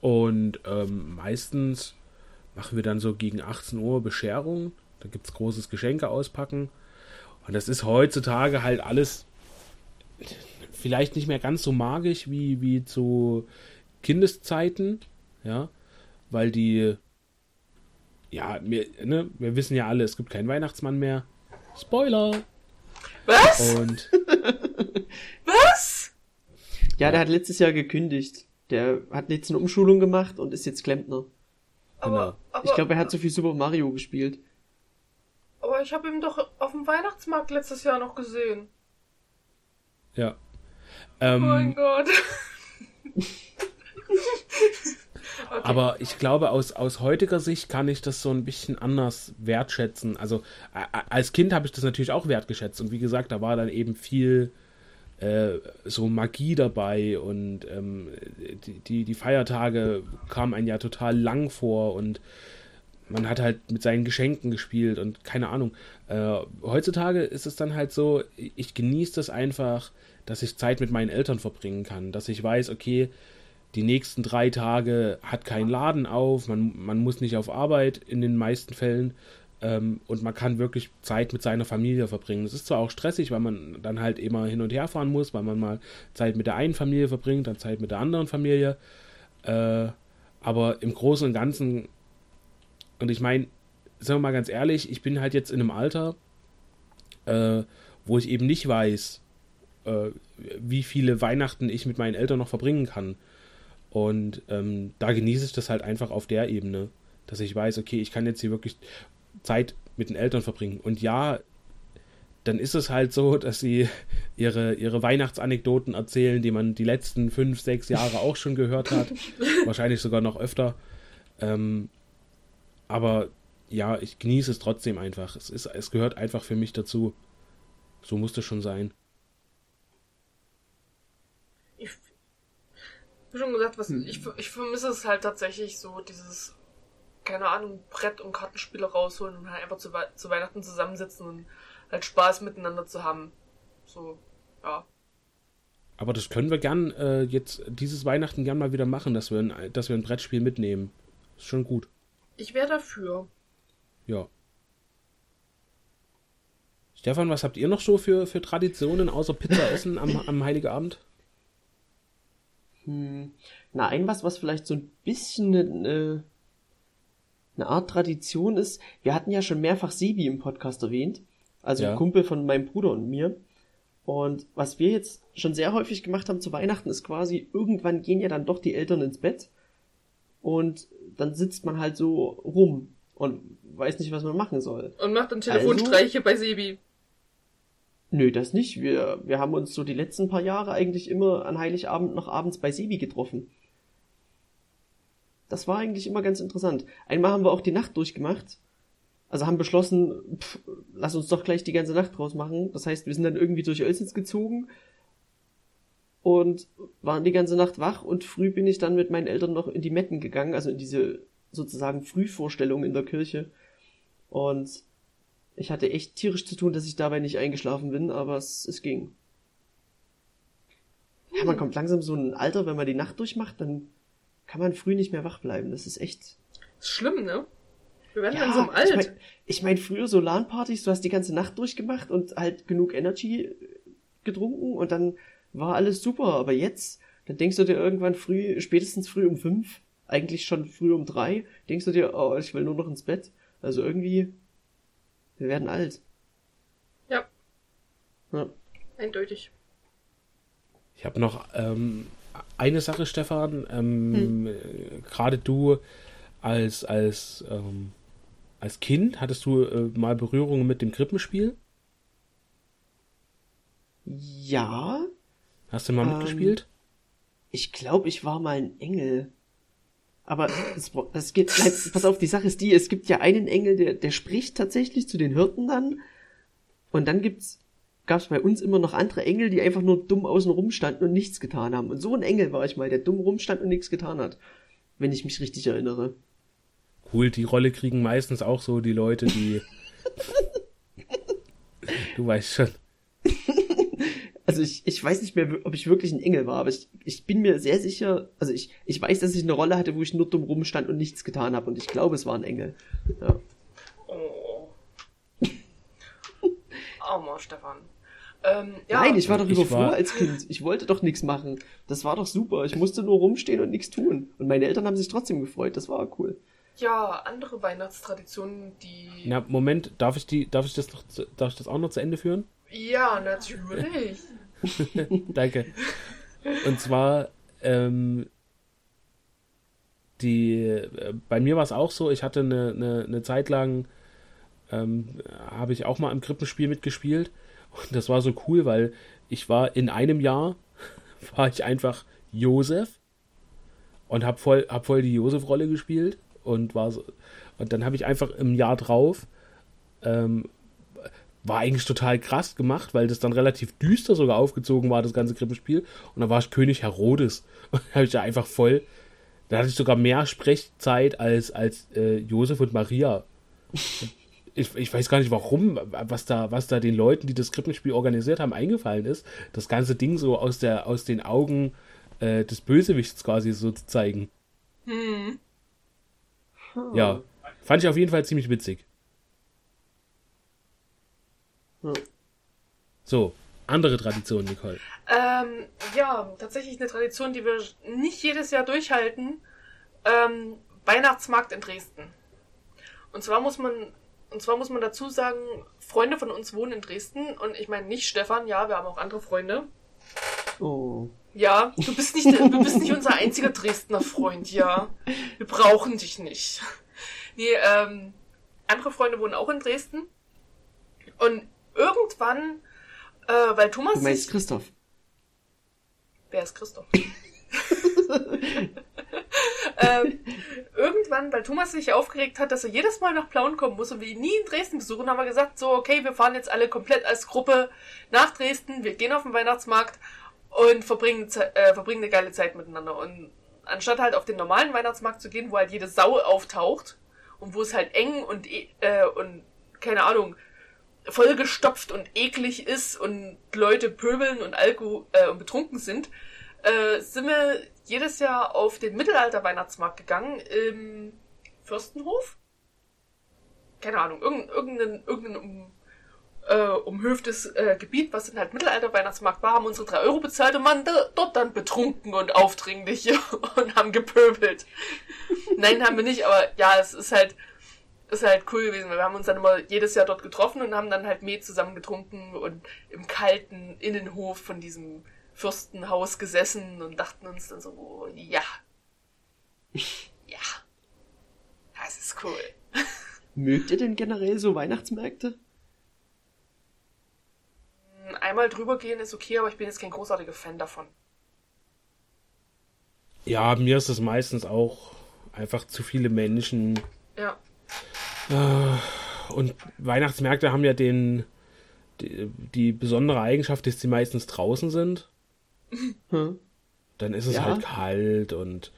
Und ähm, meistens machen wir dann so gegen 18 Uhr Bescherung. Da gibt es großes Geschenke auspacken. Und das ist heutzutage halt alles vielleicht nicht mehr ganz so magisch wie, wie zu Kindeszeiten, ja, weil die, ja, wir, ne, wir wissen ja alle, es gibt keinen Weihnachtsmann mehr. Spoiler! Was? Und. <laughs> Was? Ja, der hat letztes Jahr gekündigt. Der hat jetzt eine Umschulung gemacht und ist jetzt Klempner. Aber, genau. aber, ich glaube, er hat so viel Super Mario gespielt. Aber ich habe ihn doch auf dem Weihnachtsmarkt letztes Jahr noch gesehen. Ja. Ähm, oh mein Gott. <laughs> okay. Aber ich glaube, aus, aus heutiger Sicht kann ich das so ein bisschen anders wertschätzen. Also als Kind habe ich das natürlich auch wertgeschätzt. Und wie gesagt, da war dann eben viel äh, so Magie dabei und ähm, die, die, die Feiertage kamen ein ja total lang vor und man hat halt mit seinen Geschenken gespielt und keine Ahnung. Äh, heutzutage ist es dann halt so, ich genieße das einfach, dass ich Zeit mit meinen Eltern verbringen kann, dass ich weiß, okay, die nächsten drei Tage hat kein Laden auf, man, man muss nicht auf Arbeit in den meisten Fällen ähm, und man kann wirklich Zeit mit seiner Familie verbringen. Es ist zwar auch stressig, weil man dann halt immer hin und her fahren muss, weil man mal Zeit mit der einen Familie verbringt, dann Zeit mit der anderen Familie, äh, aber im Großen und Ganzen und ich meine, sagen wir mal ganz ehrlich, ich bin halt jetzt in einem Alter, äh, wo ich eben nicht weiß, äh, wie viele Weihnachten ich mit meinen Eltern noch verbringen kann. Und ähm, da genieße ich das halt einfach auf der Ebene, dass ich weiß, okay, ich kann jetzt hier wirklich Zeit mit den Eltern verbringen. Und ja, dann ist es halt so, <laughs> dass sie ihre, ihre Weihnachtsanekdoten erzählen, die man die letzten fünf, sechs Jahre auch schon gehört hat. <laughs> Wahrscheinlich sogar noch öfter. Ähm, aber ja, ich genieße es trotzdem einfach. Es, ist, es gehört einfach für mich dazu. So muss es schon sein. Ich, wie schon gesagt, was, hm. ich, ich vermisse es halt tatsächlich so, dieses, keine Ahnung, Brett- und Kartenspiele rausholen und halt einfach zu, zu Weihnachten zusammensitzen und halt Spaß miteinander zu haben. So, ja. Aber das können wir gern äh, jetzt dieses Weihnachten gern mal wieder machen, dass wir ein, dass wir ein Brettspiel mitnehmen. Ist schon gut. Ich wäre dafür. Ja. Stefan, was habt ihr noch so für, für Traditionen außer Pizza <laughs> essen am, am Heiligabend? Hm, na, ein was, was vielleicht so ein bisschen eine, eine Art Tradition ist. Wir hatten ja schon mehrfach Sebi im Podcast erwähnt. Also Ja. ein Kumpel von meinem Bruder und mir. Und was wir jetzt schon sehr häufig gemacht haben zu Weihnachten ist quasi, irgendwann gehen ja dann doch die Eltern ins Bett. Und dann sitzt man halt so rum und weiß nicht, was man machen soll. Und macht dann Telefonstreiche bei Sebi. Nö, das nicht. Wir, wir haben uns so die letzten paar Jahre eigentlich immer an Heiligabend noch abends bei Sebi getroffen. Das war eigentlich immer ganz interessant. Einmal haben wir auch die Nacht durchgemacht. Also haben beschlossen, pff, lass uns doch gleich die ganze Nacht draus machen. Das heißt, wir sind dann irgendwie durch Oelsnitz gezogen und waren die ganze Nacht wach und früh bin ich dann mit meinen Eltern noch in die Metten gegangen, also in diese sozusagen Frühvorstellung in der Kirche. Und ich hatte echt tierisch zu tun, dass ich dabei nicht eingeschlafen bin, aber es, es ging. Ja, man kommt langsam so ein Alter, wenn man die Nacht durchmacht, dann kann man früh nicht mehr wach bleiben. Das ist echt. Ist schlimm, ne? Wir werden Ja, langsam alt. ich mein, ich mein, früher so LAN-Partys, du hast die ganze Nacht durchgemacht und halt genug Energy getrunken und dann war alles super. Aber jetzt, dann denkst du dir irgendwann früh, spätestens früh um fünf, eigentlich schon früh um drei, denkst du dir, oh, ich will nur noch ins Bett. Also irgendwie, wir werden alt. ja, Ja. eindeutig. Ich habe noch ähm, eine Sache, Stefan. Ähm, äh, Gerade du als, als, ähm, als Kind, hattest du äh, mal Berührungen mit dem Krippenspiel? Ja, Hast du mal Ähm, mitgespielt? ich glaube, ich war mal ein Engel. Aber es, es geht, nein, pass auf, die Sache ist die, es gibt ja einen Engel, der, der spricht tatsächlich zu den Hirten dann. Und dann gibt's, gab's bei uns immer noch andere Engel, die einfach nur dumm außen rumstanden und nichts getan haben. Und so ein Engel war ich mal, der dumm rumstand und nichts getan hat. Wenn ich mich richtig erinnere. Cool, die Rolle kriegen meistens auch so die Leute, die. <laughs> du weißt schon. Also ich, ich weiß nicht mehr, ob ich wirklich ein Engel war, aber ich, ich bin mir sehr sicher, also ich, ich weiß, dass ich eine Rolle hatte, wo ich nur dumm rumstand und nichts getan habe. Und ich glaube, es war ein Engel. Ja. Oh. <laughs> Armer Stefan. Ähm, ja, Nein, ich war doch immer war- froh als Kind. Ich wollte doch nichts machen. Das war doch super. Ich musste nur rumstehen und nichts tun. Und meine Eltern haben sich trotzdem gefreut. Das war cool. ja, andere Weihnachtstraditionen, die. Na, Moment, darf ich die, darf ich das noch, zu- darf ich das auch noch zu Ende führen? Ja, natürlich. <laughs> Danke. Und zwar, ähm, die, äh, bei mir war es auch so, ich hatte eine, eine, eine Zeit lang, ähm, habe ich auch mal im Krippenspiel mitgespielt. Und das war so cool, weil ich war in einem Jahr, <laughs> war ich einfach Josef und habe voll, hab voll die Josef-Rolle gespielt und war so, und dann habe ich einfach im Jahr drauf, ähm, war eigentlich total krass gemacht, weil das dann relativ düster sogar aufgezogen war, das ganze Krippenspiel. Und dann war ich König Herodes. <laughs> Und da habe ich da einfach voll. Da hatte ich sogar mehr Sprechzeit als, als äh, Josef und Maria. Ich, ich weiß gar nicht warum, was da, was da den Leuten, die das Krippenspiel organisiert haben, eingefallen ist, das ganze Ding so aus, der, aus den Augen äh, des Bösewichts quasi so zu zeigen. Hm. Ja, fand ich auf jeden Fall ziemlich witzig. So, andere Tradition, Nicole. Ähm, ja, tatsächlich eine Tradition, die wir nicht jedes Jahr durchhalten. Ähm, Weihnachtsmarkt in Dresden. Und zwar muss man, und zwar muss man dazu sagen, Freunde von uns wohnen in Dresden und ich meine nicht Stefan, ja, wir haben auch andere Freunde. Oh. Ja, du bist nicht, du bist nicht unser einziger Dresdner Freund, ja. Wir brauchen dich nicht. Nee, ähm, andere Freunde wohnen auch in Dresden. Und irgendwann, äh, weil Thomas Du meinst sich, Christoph. Wer ist Christoph? <laughs> ähm, irgendwann, weil Thomas sich aufgeregt hat, dass er jedes Mal nach Plauen kommen muss und wir ihn nie in Dresden besuchen, haben wir gesagt, so, okay, wir fahren jetzt alle komplett als Gruppe nach Dresden, wir gehen auf den Weihnachtsmarkt und verbringen, äh, verbringen eine geile Zeit miteinander. Und anstatt halt auf den normalen Weihnachtsmarkt zu gehen, wo halt jede Sau auftaucht und wo es halt eng und, eh- äh, und keine Ahnung, vollgestopft und eklig ist und Leute pöbeln und Alkohol äh, und betrunken sind, äh, sind wir jedes Jahr auf den Mittelalter-Weihnachtsmarkt gegangen im Fürstenhof. Keine Ahnung, irgendein, irgendein, irgendein um, äh, umhöftes äh, Gebiet, was dann halt Mittelalter-Weihnachtsmarkt war, haben unsere drei Euro bezahlt und waren da, dort dann betrunken und aufdringlich <laughs> und haben gepöbelt. Nein, haben wir nicht, aber ja, es ist halt, ist halt cool gewesen, weil wir haben uns dann immer jedes Jahr dort getroffen und haben dann halt Met zusammen getrunken und im kalten Innenhof von diesem Fürstenhaus gesessen und dachten uns dann so, oh, ja. <laughs> Ja. Das ist cool. <laughs> Mögt ihr denn generell so Weihnachtsmärkte? Einmal drüber gehen ist okay, aber ich bin jetzt kein großartiger Fan davon. Ja, mir ist es meistens auch einfach zu viele Menschen. Ja. Äh, und Weihnachtsmärkte haben ja den, die, die besondere Eigenschaft, dass sie meistens draußen sind. Hm. Dann ist es ja. halt kalt und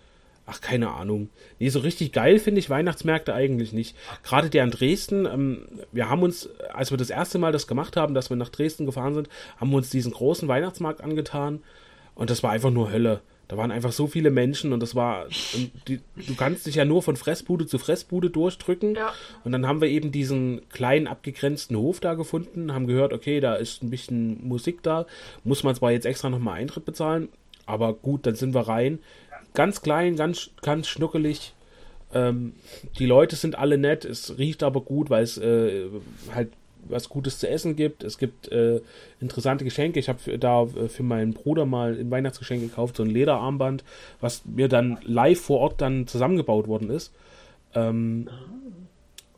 ach, keine Ahnung. Nee, so richtig geil finde ich Weihnachtsmärkte eigentlich nicht. Gerade der in Dresden, ähm, wir haben uns, als wir das erste Mal das gemacht haben, dass wir nach Dresden gefahren sind, haben wir uns diesen großen Weihnachtsmarkt angetan und das war einfach nur Hölle. Da waren einfach so viele Menschen und das war, und die, du kannst dich ja nur von Fressbude zu Fressbude durchdrücken. Ja. Und dann haben wir eben diesen kleinen abgegrenzten Hof da gefunden, haben gehört, okay, da ist ein bisschen Musik da, muss man zwar jetzt extra nochmal Eintritt bezahlen, aber gut, dann sind wir rein. Ganz klein, ganz, ganz schnuckelig. Ähm, die Leute sind alle nett, es riecht aber gut, weil es äh, halt was Gutes zu essen gibt. Es gibt äh, interessante Geschenke. Ich habe da äh, für meinen Bruder mal ein Weihnachtsgeschenk gekauft, so ein Lederarmband, was mir dann live vor Ort dann zusammengebaut worden ist. Ähm,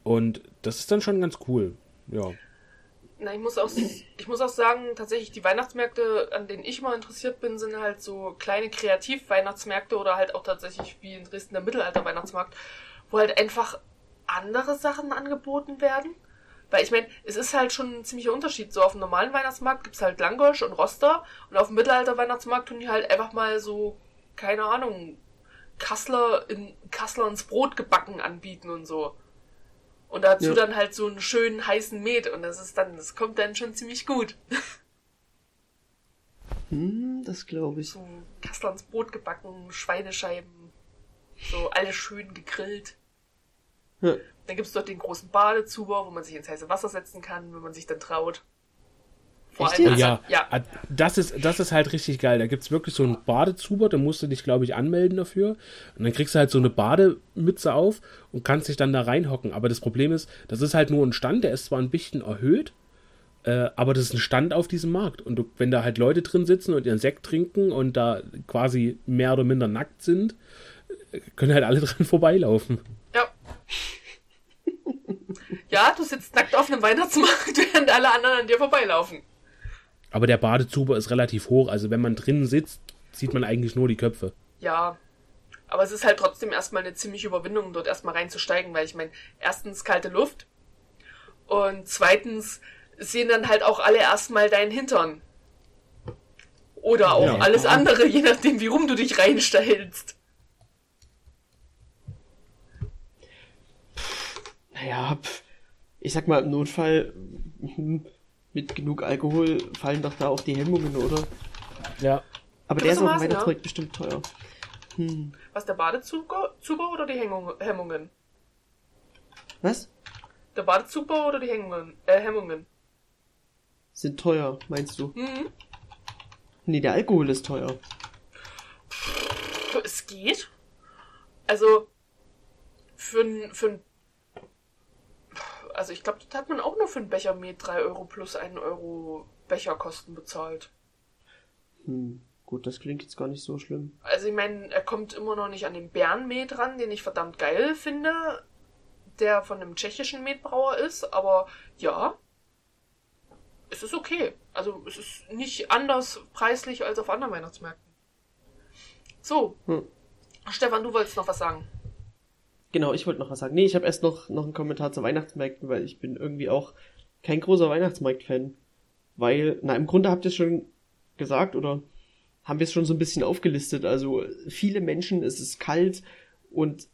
und das ist dann schon ganz cool. Ja. Na, ich muss auch, ich muss auch sagen, tatsächlich die Weihnachtsmärkte, an denen ich mal interessiert bin, sind halt so kleine Kreativ-Weihnachtsmärkte oder halt auch tatsächlich wie in Dresden der Mittelalter-Weihnachtsmarkt, wo halt einfach andere Sachen angeboten werden. Weil ich meine, es ist halt schon ein ziemlicher Unterschied. So auf dem normalen Weihnachtsmarkt gibt's halt Langosch und Roster und auf dem Mittelalter-Weihnachtsmarkt tun die halt einfach mal so, keine Ahnung, Kassler in Kassler ins Brot gebacken anbieten und so. Und dazu ja. dann halt so einen schönen heißen Met und das ist dann, das kommt dann schon ziemlich gut. <laughs> Hm, das glaube ich. So Kassler ins Brot gebacken, Schweinescheiben, so alles schön gegrillt. Ja. Dann gibt es dort den großen Badezuber, wo man sich ins heiße Wasser setzen kann, wenn man sich dann traut. Vor allem, also, ja, ja. Ah, das ist, das ist halt richtig geil. Da gibt es wirklich so einen Badezuber, da musst du dich, glaube ich, anmelden dafür. Und dann kriegst du halt so eine Bademütze auf und kannst dich dann da reinhocken. Aber das Problem ist, das ist halt nur ein Stand, der ist zwar ein bisschen erhöht, äh, aber das ist ein Stand auf diesem Markt. Und du, wenn da halt Leute drin sitzen und ihren Sekt trinken und da quasi mehr oder minder nackt sind, äh, können halt alle <laughs> dran vorbeilaufen. Ja. Du sitzt nackt auf einem Weihnachtsmarkt, <laughs> während alle anderen an dir vorbeilaufen. Aber der Badezuber ist relativ hoch, also wenn man drinnen sitzt, sieht man eigentlich nur die Köpfe. Ja, aber es ist halt trotzdem erstmal eine ziemliche Überwindung, dort erstmal reinzusteigen, weil ich meine, erstens kalte Luft und zweitens sehen dann halt auch alle erstmal deinen Hintern. Oder auch ja, alles andere, je nachdem, wie rum du dich reinstellst. Naja, ich sag mal, im Notfall mit genug Alkohol fallen doch da auch die Hemmungen, oder? Ja. Aber der ist auf dem Weihnachtsmarkt ja. bestimmt teuer. Hm. Was, der Badezuber oder die Hemmungen? Was? Der Badezuber oder die Hemmungen? Äh, Hemmungen? Sind teuer, meinst du? Mhm. Nee, der Alkohol ist teuer. Es geht. Also, für, für ein also ich glaube, das hat man auch nur für einen Becher Met 3 Euro plus 1 Euro Becherkosten bezahlt. Hm, gut, das klingt jetzt gar nicht so schlimm. Also ich meine, er kommt immer noch nicht an den Bärenmet ran, den ich verdammt geil finde, der von einem tschechischen Metbrauer ist, aber ja, es ist okay. Also es ist nicht anders preislich als auf anderen Weihnachtsmärkten. So. Hm. Stefan, du wolltest noch was sagen. Genau, ich wollte noch was sagen. Nee, ich habe erst noch, noch einen Kommentar zu Weihnachtsmärkten, weil ich bin irgendwie auch kein großer Weihnachtsmarkt-Fan. Weil, na, im Grunde habt ihr es schon gesagt oder haben wir es schon so ein bisschen aufgelistet. Also viele Menschen, es ist kalt und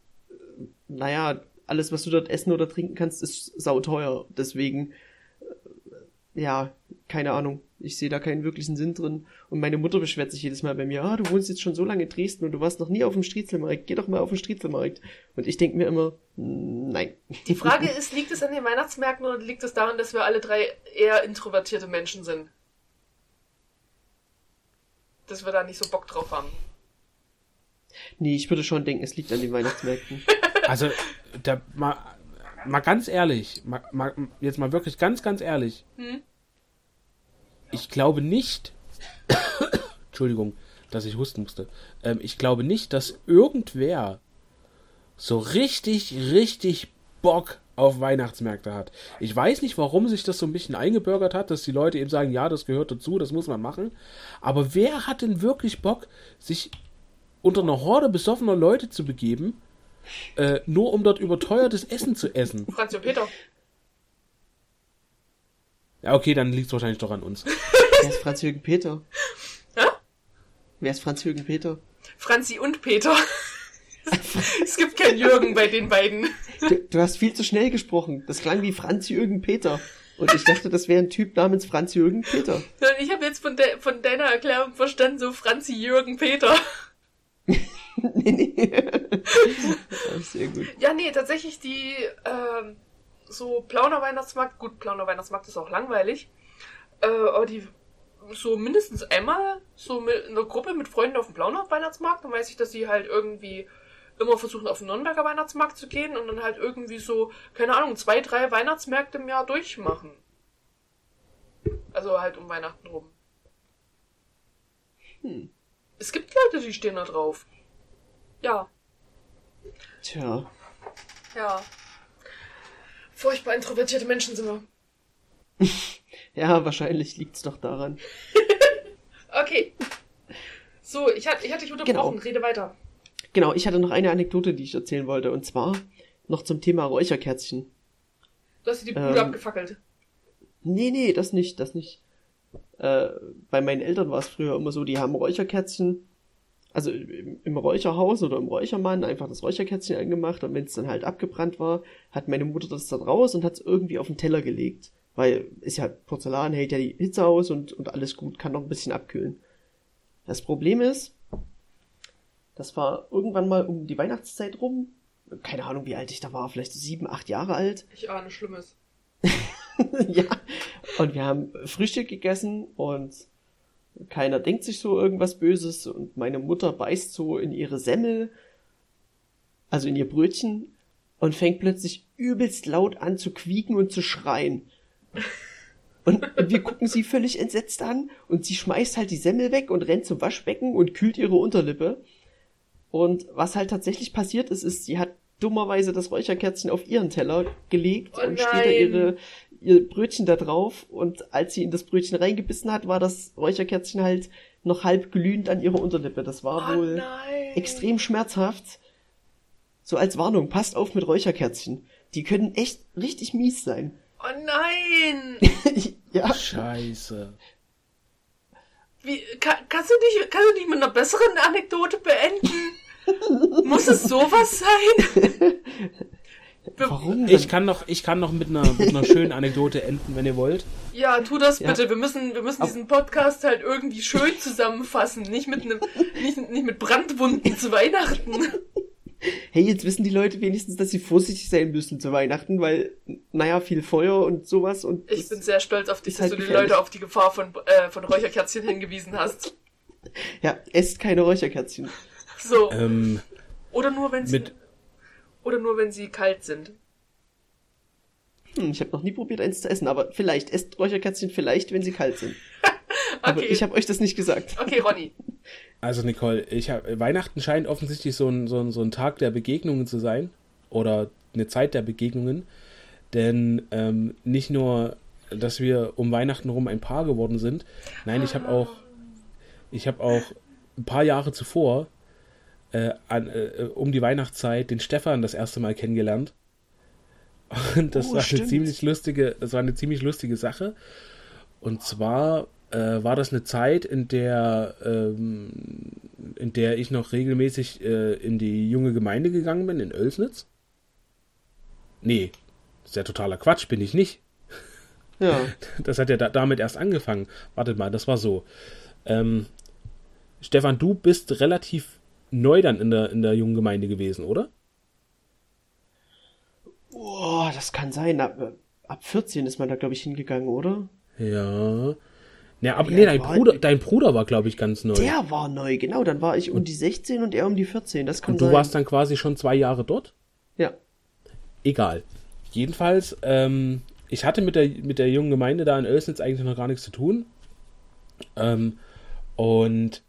naja, alles, was du dort essen oder trinken kannst, ist sauteuer. Deswegen ja, keine Ahnung. Ich sehe da keinen wirklichen Sinn drin. Und meine Mutter beschwert sich jedes Mal bei mir, ah, du wohnst jetzt schon so lange in Dresden und du warst noch nie auf dem Striezelmarkt. Geh doch mal auf den Striezelmarkt. Und ich denke mir immer, nein. Die Frage ist, liegt es an den Weihnachtsmärkten oder liegt es daran, dass wir alle drei eher introvertierte Menschen sind? Dass wir da nicht so Bock drauf haben. Nee, ich würde schon denken, es liegt an den Weihnachtsmärkten. <laughs> Also, da, mal, mal ganz ehrlich, mal, mal, jetzt mal wirklich ganz, ganz ehrlich. Hm? Ich glaube nicht, <coughs> Entschuldigung, dass ich husten musste. Ähm, ich glaube nicht, dass irgendwer so richtig, richtig Bock auf Weihnachtsmärkte hat. Ich weiß nicht, warum sich das so ein bisschen eingebürgert hat, dass die Leute eben sagen, ja, das gehört dazu, das muss man machen. Aber wer hat denn wirklich Bock, sich unter einer Horde besoffener Leute zu begeben, äh, nur um dort überteuertes Essen zu essen? Franz und Peter. Ja, okay, dann liegt es wahrscheinlich doch an uns. Wer ist Franz-Jürgen Peter? Hä? Wer ist Franz-Jürgen Peter? Franzi und Peter. <laughs> es gibt keinen Jürgen bei den beiden. Du, du hast viel zu schnell gesprochen. Das klang wie Franz-Jürgen Peter. Und ich dachte, das wäre ein Typ namens Franz-Jürgen Peter. Ich habe jetzt von, de von deiner Erklärung verstanden, so Franzi Jürgen Peter. <laughs> nee, nee. <laughs> Sehr gut. Ja, nee, tatsächlich die ähm, so Plauner Weihnachtsmarkt, gut, Plauner Weihnachtsmarkt ist auch langweilig, äh, aber die so mindestens einmal so mit einer Gruppe mit Freunden auf dem Plauner Weihnachtsmarkt, dann weiß ich, dass sie halt irgendwie immer versuchen auf den Nürnberger Weihnachtsmarkt zu gehen und dann halt irgendwie so, keine Ahnung, zwei, drei Weihnachtsmärkte im Jahr durchmachen. Also halt um Weihnachten rum. Hm. Es gibt Leute, die stehen da drauf. Ja. Tja. Ja. Furchtbar introvertierte Menschen sind wir. <laughs> Ja, wahrscheinlich liegt's doch daran. <laughs> Okay. So, ich hatte, ich hatte dich unterbrochen. Genau. Rede weiter. Genau, ich hatte noch eine Anekdote, die ich erzählen wollte. Und zwar noch zum Thema Räucherkerzchen. Du hast dir die Bude Ähm. abgefackelt. Nee, nee, das nicht, das nicht. Äh, bei meinen Eltern war es früher immer so, die haben Räucherkerzchen, also im, Räucherhaus oder im Räuchermann einfach das Räucherkerzchen angemacht und wenn es dann halt abgebrannt war, hat meine Mutter das dann raus und hat es irgendwie auf den Teller gelegt. Weil ist ja Porzellan, hält ja die Hitze aus und, und alles gut, kann noch ein bisschen abkühlen. Das Problem ist, das war irgendwann mal um die Weihnachtszeit rum, keine Ahnung wie alt ich da war, vielleicht sieben, acht Jahre alt. Ich ahne Schlimmes. <laughs> ja. Und wir haben Frühstück gegessen und keiner denkt sich so irgendwas Böses und meine Mutter beißt so in ihre Semmel, also in ihr Brötchen und fängt plötzlich übelst laut an zu quieken und zu schreien. Und wir gucken sie völlig entsetzt an und sie schmeißt halt die Semmel weg und rennt zum Waschbecken und kühlt ihre Unterlippe. Und was halt tatsächlich passiert ist, ist, sie hat dummerweise das Räucherkerzchen auf ihren Teller gelegt Oh und später ihre, ihr Brötchen da drauf. Und als sie in das Brötchen reingebissen hat, war das Räucherkerzchen halt noch halb glühend an ihrer Unterlippe. Das war Oh wohl nein. extrem schmerzhaft. So als Warnung, passt auf mit Räucherkerzchen. Die können echt richtig mies sein. Oh nein. <laughs> ja. Scheiße. Wie, kann, kannst, du nicht, kannst du nicht mit einer besseren Anekdote beenden? <laughs> Muss es sowas sein? <laughs> Warum? Ich denn? kann noch, ich kann noch mit einer, mit einer schönen Anekdote enden, wenn ihr wollt. Ja, tu das Ja. bitte. Wir müssen, wir müssen diesen Podcast halt irgendwie schön zusammenfassen. Nicht mit einem, nicht, nicht mit Brandwunden zu Weihnachten. Hey, jetzt wissen die Leute wenigstens, dass sie vorsichtig sein müssen zu Weihnachten, weil, naja, viel Feuer und sowas und. Ich bin sehr stolz auf dich, dass halt du die gefährlich. Leute auf die Gefahr von, äh, von Räucherkerzchen hingewiesen hast. Ja, esst keine Räucherkerzchen. So. Ähm, Oder nur wenn sie, mit, oder nur wenn sie kalt sind. Hm, ich habe noch nie probiert, eins zu essen, aber vielleicht esst Räucherkerzchen vielleicht, wenn sie kalt sind. <laughs> Aber Okay. ich habe euch das nicht gesagt. Okay, Ronny. also Nicole, ich hab, Weihnachten scheint offensichtlich so ein, so, ein, so ein Tag der Begegnungen zu sein. Oder eine Zeit der Begegnungen. Denn ähm, nicht nur, dass wir um Weihnachten rum ein Paar geworden sind. Nein, ich habe auch, ich habe auch ein paar Jahre zuvor äh, an, äh, um die Weihnachtszeit den Stefan das erste Mal kennengelernt. Und das Oh, war eine stimmt. ziemlich lustige, das war eine ziemlich lustige Sache. Und zwar äh, war das eine Zeit, in der, ähm, in der ich noch regelmäßig äh, in die junge Gemeinde gegangen bin, in Oelsnitz. Nee, das ist ja totaler Quatsch, bin ich nicht. Ja. <laughs> Das hat ja da, damit erst angefangen. Wartet mal, das war so. Ähm, Stefan, du bist relativ neu dann in der, in der jungen Gemeinde gewesen, oder? Boah, das kann sein. Ab, ab 14 ist man da, glaube ich, hingegangen, oder? Ja. Ja, aber Ja, nee, dein Bruder, dein Bruder war, glaube ich, ganz neu. Der war neu, genau. Dann war ich um die 16 und er um die 14. Das kann Und du sein. warst dann quasi schon zwei Jahre dort? Ja. Egal. Jedenfalls, ähm, ich hatte mit der, mit der jungen Gemeinde da in Oelsnitz eigentlich noch gar nichts zu tun. Ähm, und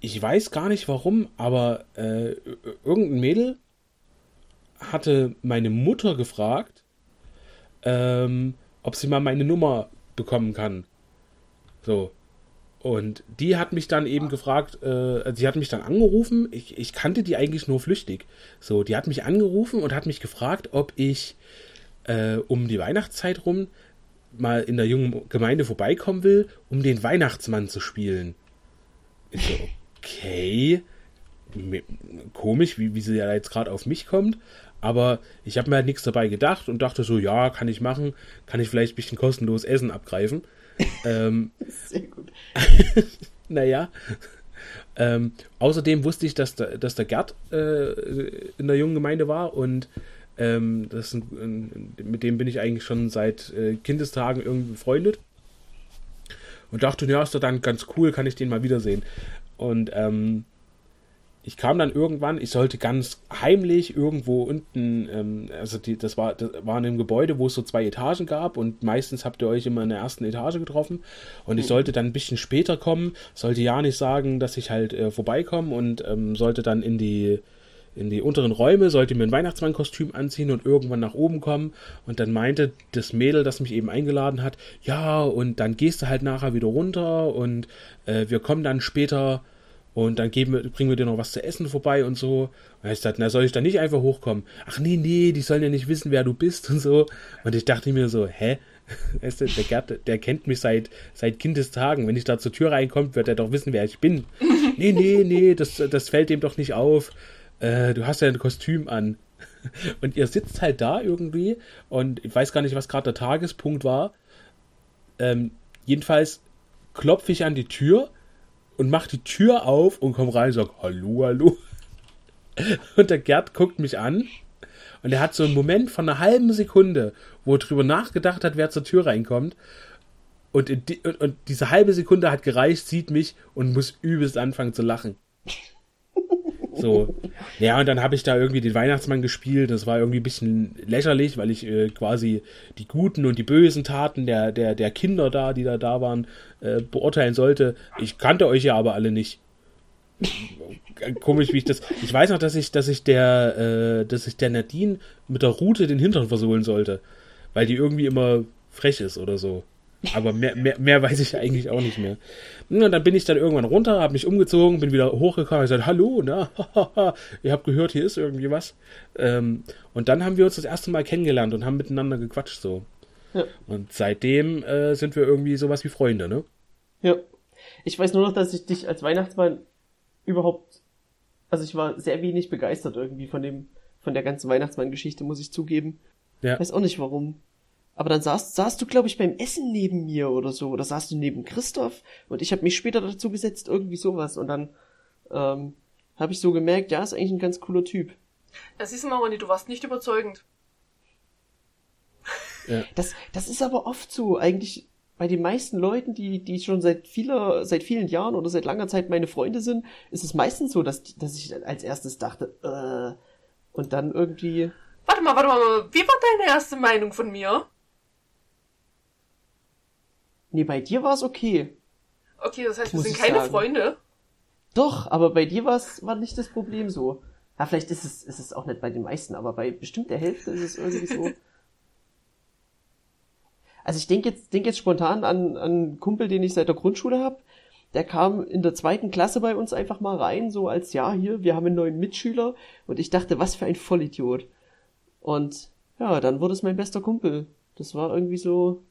ich weiß gar nicht warum, aber äh, irgendein Mädel hatte meine Mutter gefragt, ähm, ob sie mal meine Nummer bekommen kann. So. Und die hat mich dann eben gefragt, äh, sie hat mich dann angerufen, ich, ich kannte die eigentlich nur flüchtig. So, die hat mich angerufen und hat mich gefragt, ob ich äh, um die Weihnachtszeit rum mal in der jungen Gemeinde vorbeikommen will, um den Weihnachtsmann zu spielen. So, okay. Mi- Komisch, wie, wie sie ja jetzt gerade auf mich kommt. Aber ich habe mir halt nichts dabei gedacht und dachte so, ja, kann ich machen. Kann ich vielleicht ein bisschen kostenlos Essen abgreifen. <laughs> ähm, Sehr gut. <laughs> naja. Ähm, außerdem wusste ich, dass der, dass der Gerd äh, in der jungen Gemeinde war und ähm, das ein, mit dem bin ich eigentlich schon seit äh, Kindestagen irgendwie befreundet. Und dachte, ja, ist doch dann ganz cool, kann ich den mal wiedersehen. Und ähm, ich kam dann irgendwann, ich sollte ganz heimlich irgendwo unten, ähm, also die, das, war, das war in einem Gebäude, wo es so zwei Etagen gab und meistens habt ihr euch immer in der ersten Etage getroffen. Und ich sollte dann ein bisschen später kommen, sollte ja nicht sagen, dass ich halt äh, vorbeikomme und ähm, sollte dann in die in die unteren Räume, sollte mir ein Weihnachtsmannkostüm anziehen und irgendwann nach oben kommen. Und dann meinte das Mädel, das mich eben eingeladen hat, ja, und dann gehst du halt nachher wieder runter und äh, wir kommen dann später und dann geben bringen wir dir noch was zu essen vorbei und so. Und ich sagte, na, soll ich da nicht einfach hochkommen? Ach nee, nee, die sollen ja nicht wissen, wer du bist und so. Und ich dachte mir so, hä? <laughs> Weißt du, der Gerd, der kennt mich seit, seit Kindestagen. Wenn ich da zur Tür reinkomme, wird er doch wissen, wer ich bin. <laughs> Nee, nee, nee, das, das fällt dem doch nicht auf. Äh, du hast ja ein Kostüm an. <laughs> Und ihr sitzt halt da irgendwie und ich weiß gar nicht, was gerade der Tagespunkt war. Ähm, jedenfalls klopfe ich an die Tür und mach die Tür auf und komm rein und sag Hallo, hallo. <laughs> Und der Gerd guckt mich an und er hat so einen Moment von einer halben Sekunde, wo er drüber nachgedacht hat, wer zur Tür reinkommt. Und, die, und, und diese halbe Sekunde hat gereicht, sieht mich und muss übelst anfangen zu lachen. So. Ja, und dann habe ich da irgendwie den Weihnachtsmann gespielt. Das war irgendwie ein bisschen lächerlich, weil ich äh, quasi die guten und die bösen Taten der, der, der Kinder da, die da da waren, äh, beurteilen sollte. Ich kannte euch ja aber alle nicht. Komisch, wie ich das. Ich weiß noch, dass ich, dass ich der, äh, dass ich der Nadine mit der Rute den Hintern versohlen sollte. Weil die irgendwie immer frech ist oder so. Aber mehr, mehr, mehr weiß ich eigentlich auch nicht mehr. Und dann bin ich dann irgendwann runter, habe mich umgezogen, bin wieder hochgekommen, ich gesagt, hallo, na, <laughs> ihr habt gehört, hier ist irgendwie was. Ähm, und dann haben wir uns das erste Mal kennengelernt und haben miteinander gequatscht so. Ja. Und seitdem äh, sind wir irgendwie sowas wie Freunde, ne? Ja. Ich weiß nur noch, dass ich dich als Weihnachtsmann überhaupt, also ich war sehr wenig begeistert irgendwie von dem, von der ganzen Weihnachtsmann-Geschichte, muss ich zugeben. Ja. Weiß auch nicht warum. Aber dann saßt, saßt du, glaube ich, beim Essen neben mir oder so. Oder saßt du neben Christoph und ich habe mich später dazu gesetzt, irgendwie sowas. Und dann ähm, habe ich so gemerkt, ja, ist eigentlich ein ganz cooler Typ. Ja, siehst du mal, Ronny, du warst nicht überzeugend. Das, das ist aber oft so. Eigentlich bei den meisten Leuten, die, die schon seit vieler, seit vielen Jahren oder seit langer Zeit meine Freunde sind, ist es meistens so, dass, dass ich als erstes dachte, äh, und dann irgendwie, Warte mal, warte mal, wie war deine erste Meinung von mir? Nee, bei dir war es okay. Okay, das heißt, wir Muss sind keine sagen. Freunde. Doch, aber bei dir war's, war nicht das Problem so. Ja, vielleicht ist es, ist es auch nicht bei den meisten, aber bei bestimmt der Hälfte ist es irgendwie so. <laughs> Also ich denke jetzt, denk jetzt spontan an, an einen Kumpel, den ich seit der Grundschule hab. Der kam in der zweiten Klasse bei uns einfach mal rein, so als ja, hier, wir haben einen neuen Mitschüler. Und ich dachte, was für ein Vollidiot. Und ja, dann wurde es mein bester Kumpel. Das war irgendwie so,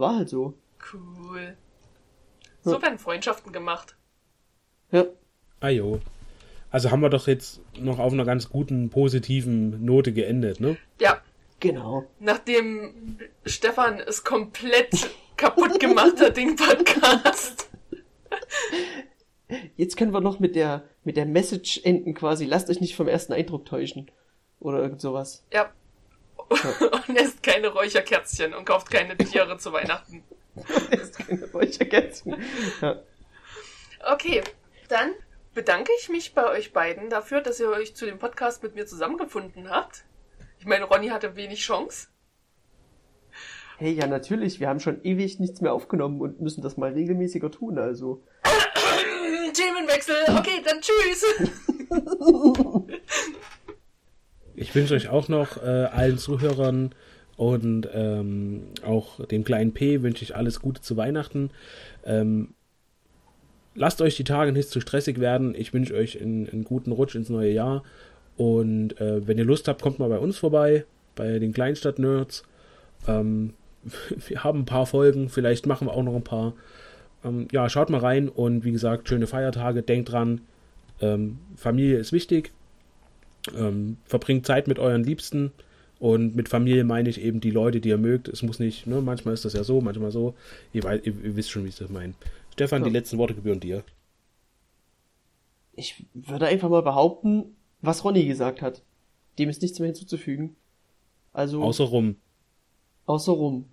war halt so. Cool. So Ja. werden Freundschaften gemacht. Ja, Ajo. Also haben wir doch jetzt noch auf einer ganz guten, positiven Note geendet, ne? Ja, Genau. Nachdem Stefan es komplett kaputt gemacht hat, den Podcast. Jetzt können wir noch mit der, mit der Message enden quasi. Lasst euch nicht vom ersten Eindruck täuschen. Oder irgend sowas. Ja. Und esst keine Räucherkerzchen und kauft keine Tiere zu Weihnachten. <laughs> esst keine Räucherkerzchen. Ja. Okay, dann bedanke ich mich bei euch beiden dafür, dass ihr euch zu dem Podcast mit mir zusammengefunden habt. Ich meine, Ronny hatte wenig Chance. Hey, ja, natürlich. Wir haben schon ewig nichts mehr aufgenommen und müssen das mal regelmäßiger tun, also. <coughs> Themenwechsel. Okay, dann tschüss. <laughs> Ich wünsche euch auch noch äh, allen Zuhörern und ähm, auch dem kleinen P wünsche ich alles Gute zu Weihnachten. Ähm, lasst euch die Tage nicht zu stressig werden. Ich wünsche euch einen, einen, guten Rutsch ins neue Jahr. Und äh, wenn ihr Lust habt, kommt mal bei uns vorbei, bei den Kleinstadt-Nerds. Ähm, <laughs> wir haben ein paar Folgen, vielleicht machen wir auch noch ein paar. Ähm, ja, schaut mal rein und wie gesagt, schöne Feiertage. Denkt dran, ähm, Familie ist wichtig. Ähm, verbringt Zeit mit euren Liebsten. Und mit Familie meine ich eben die Leute, die ihr mögt. Es muss nicht, ne, manchmal ist das ja so, manchmal so. Ihr, ihr, ihr wisst schon, wie ich das meine. Stefan, ja. die letzten Worte gebühren dir. Ich würde einfach mal behaupten, was Ronny gesagt hat. Dem ist nichts mehr hinzuzufügen. Also. Außer rum. Außer rum.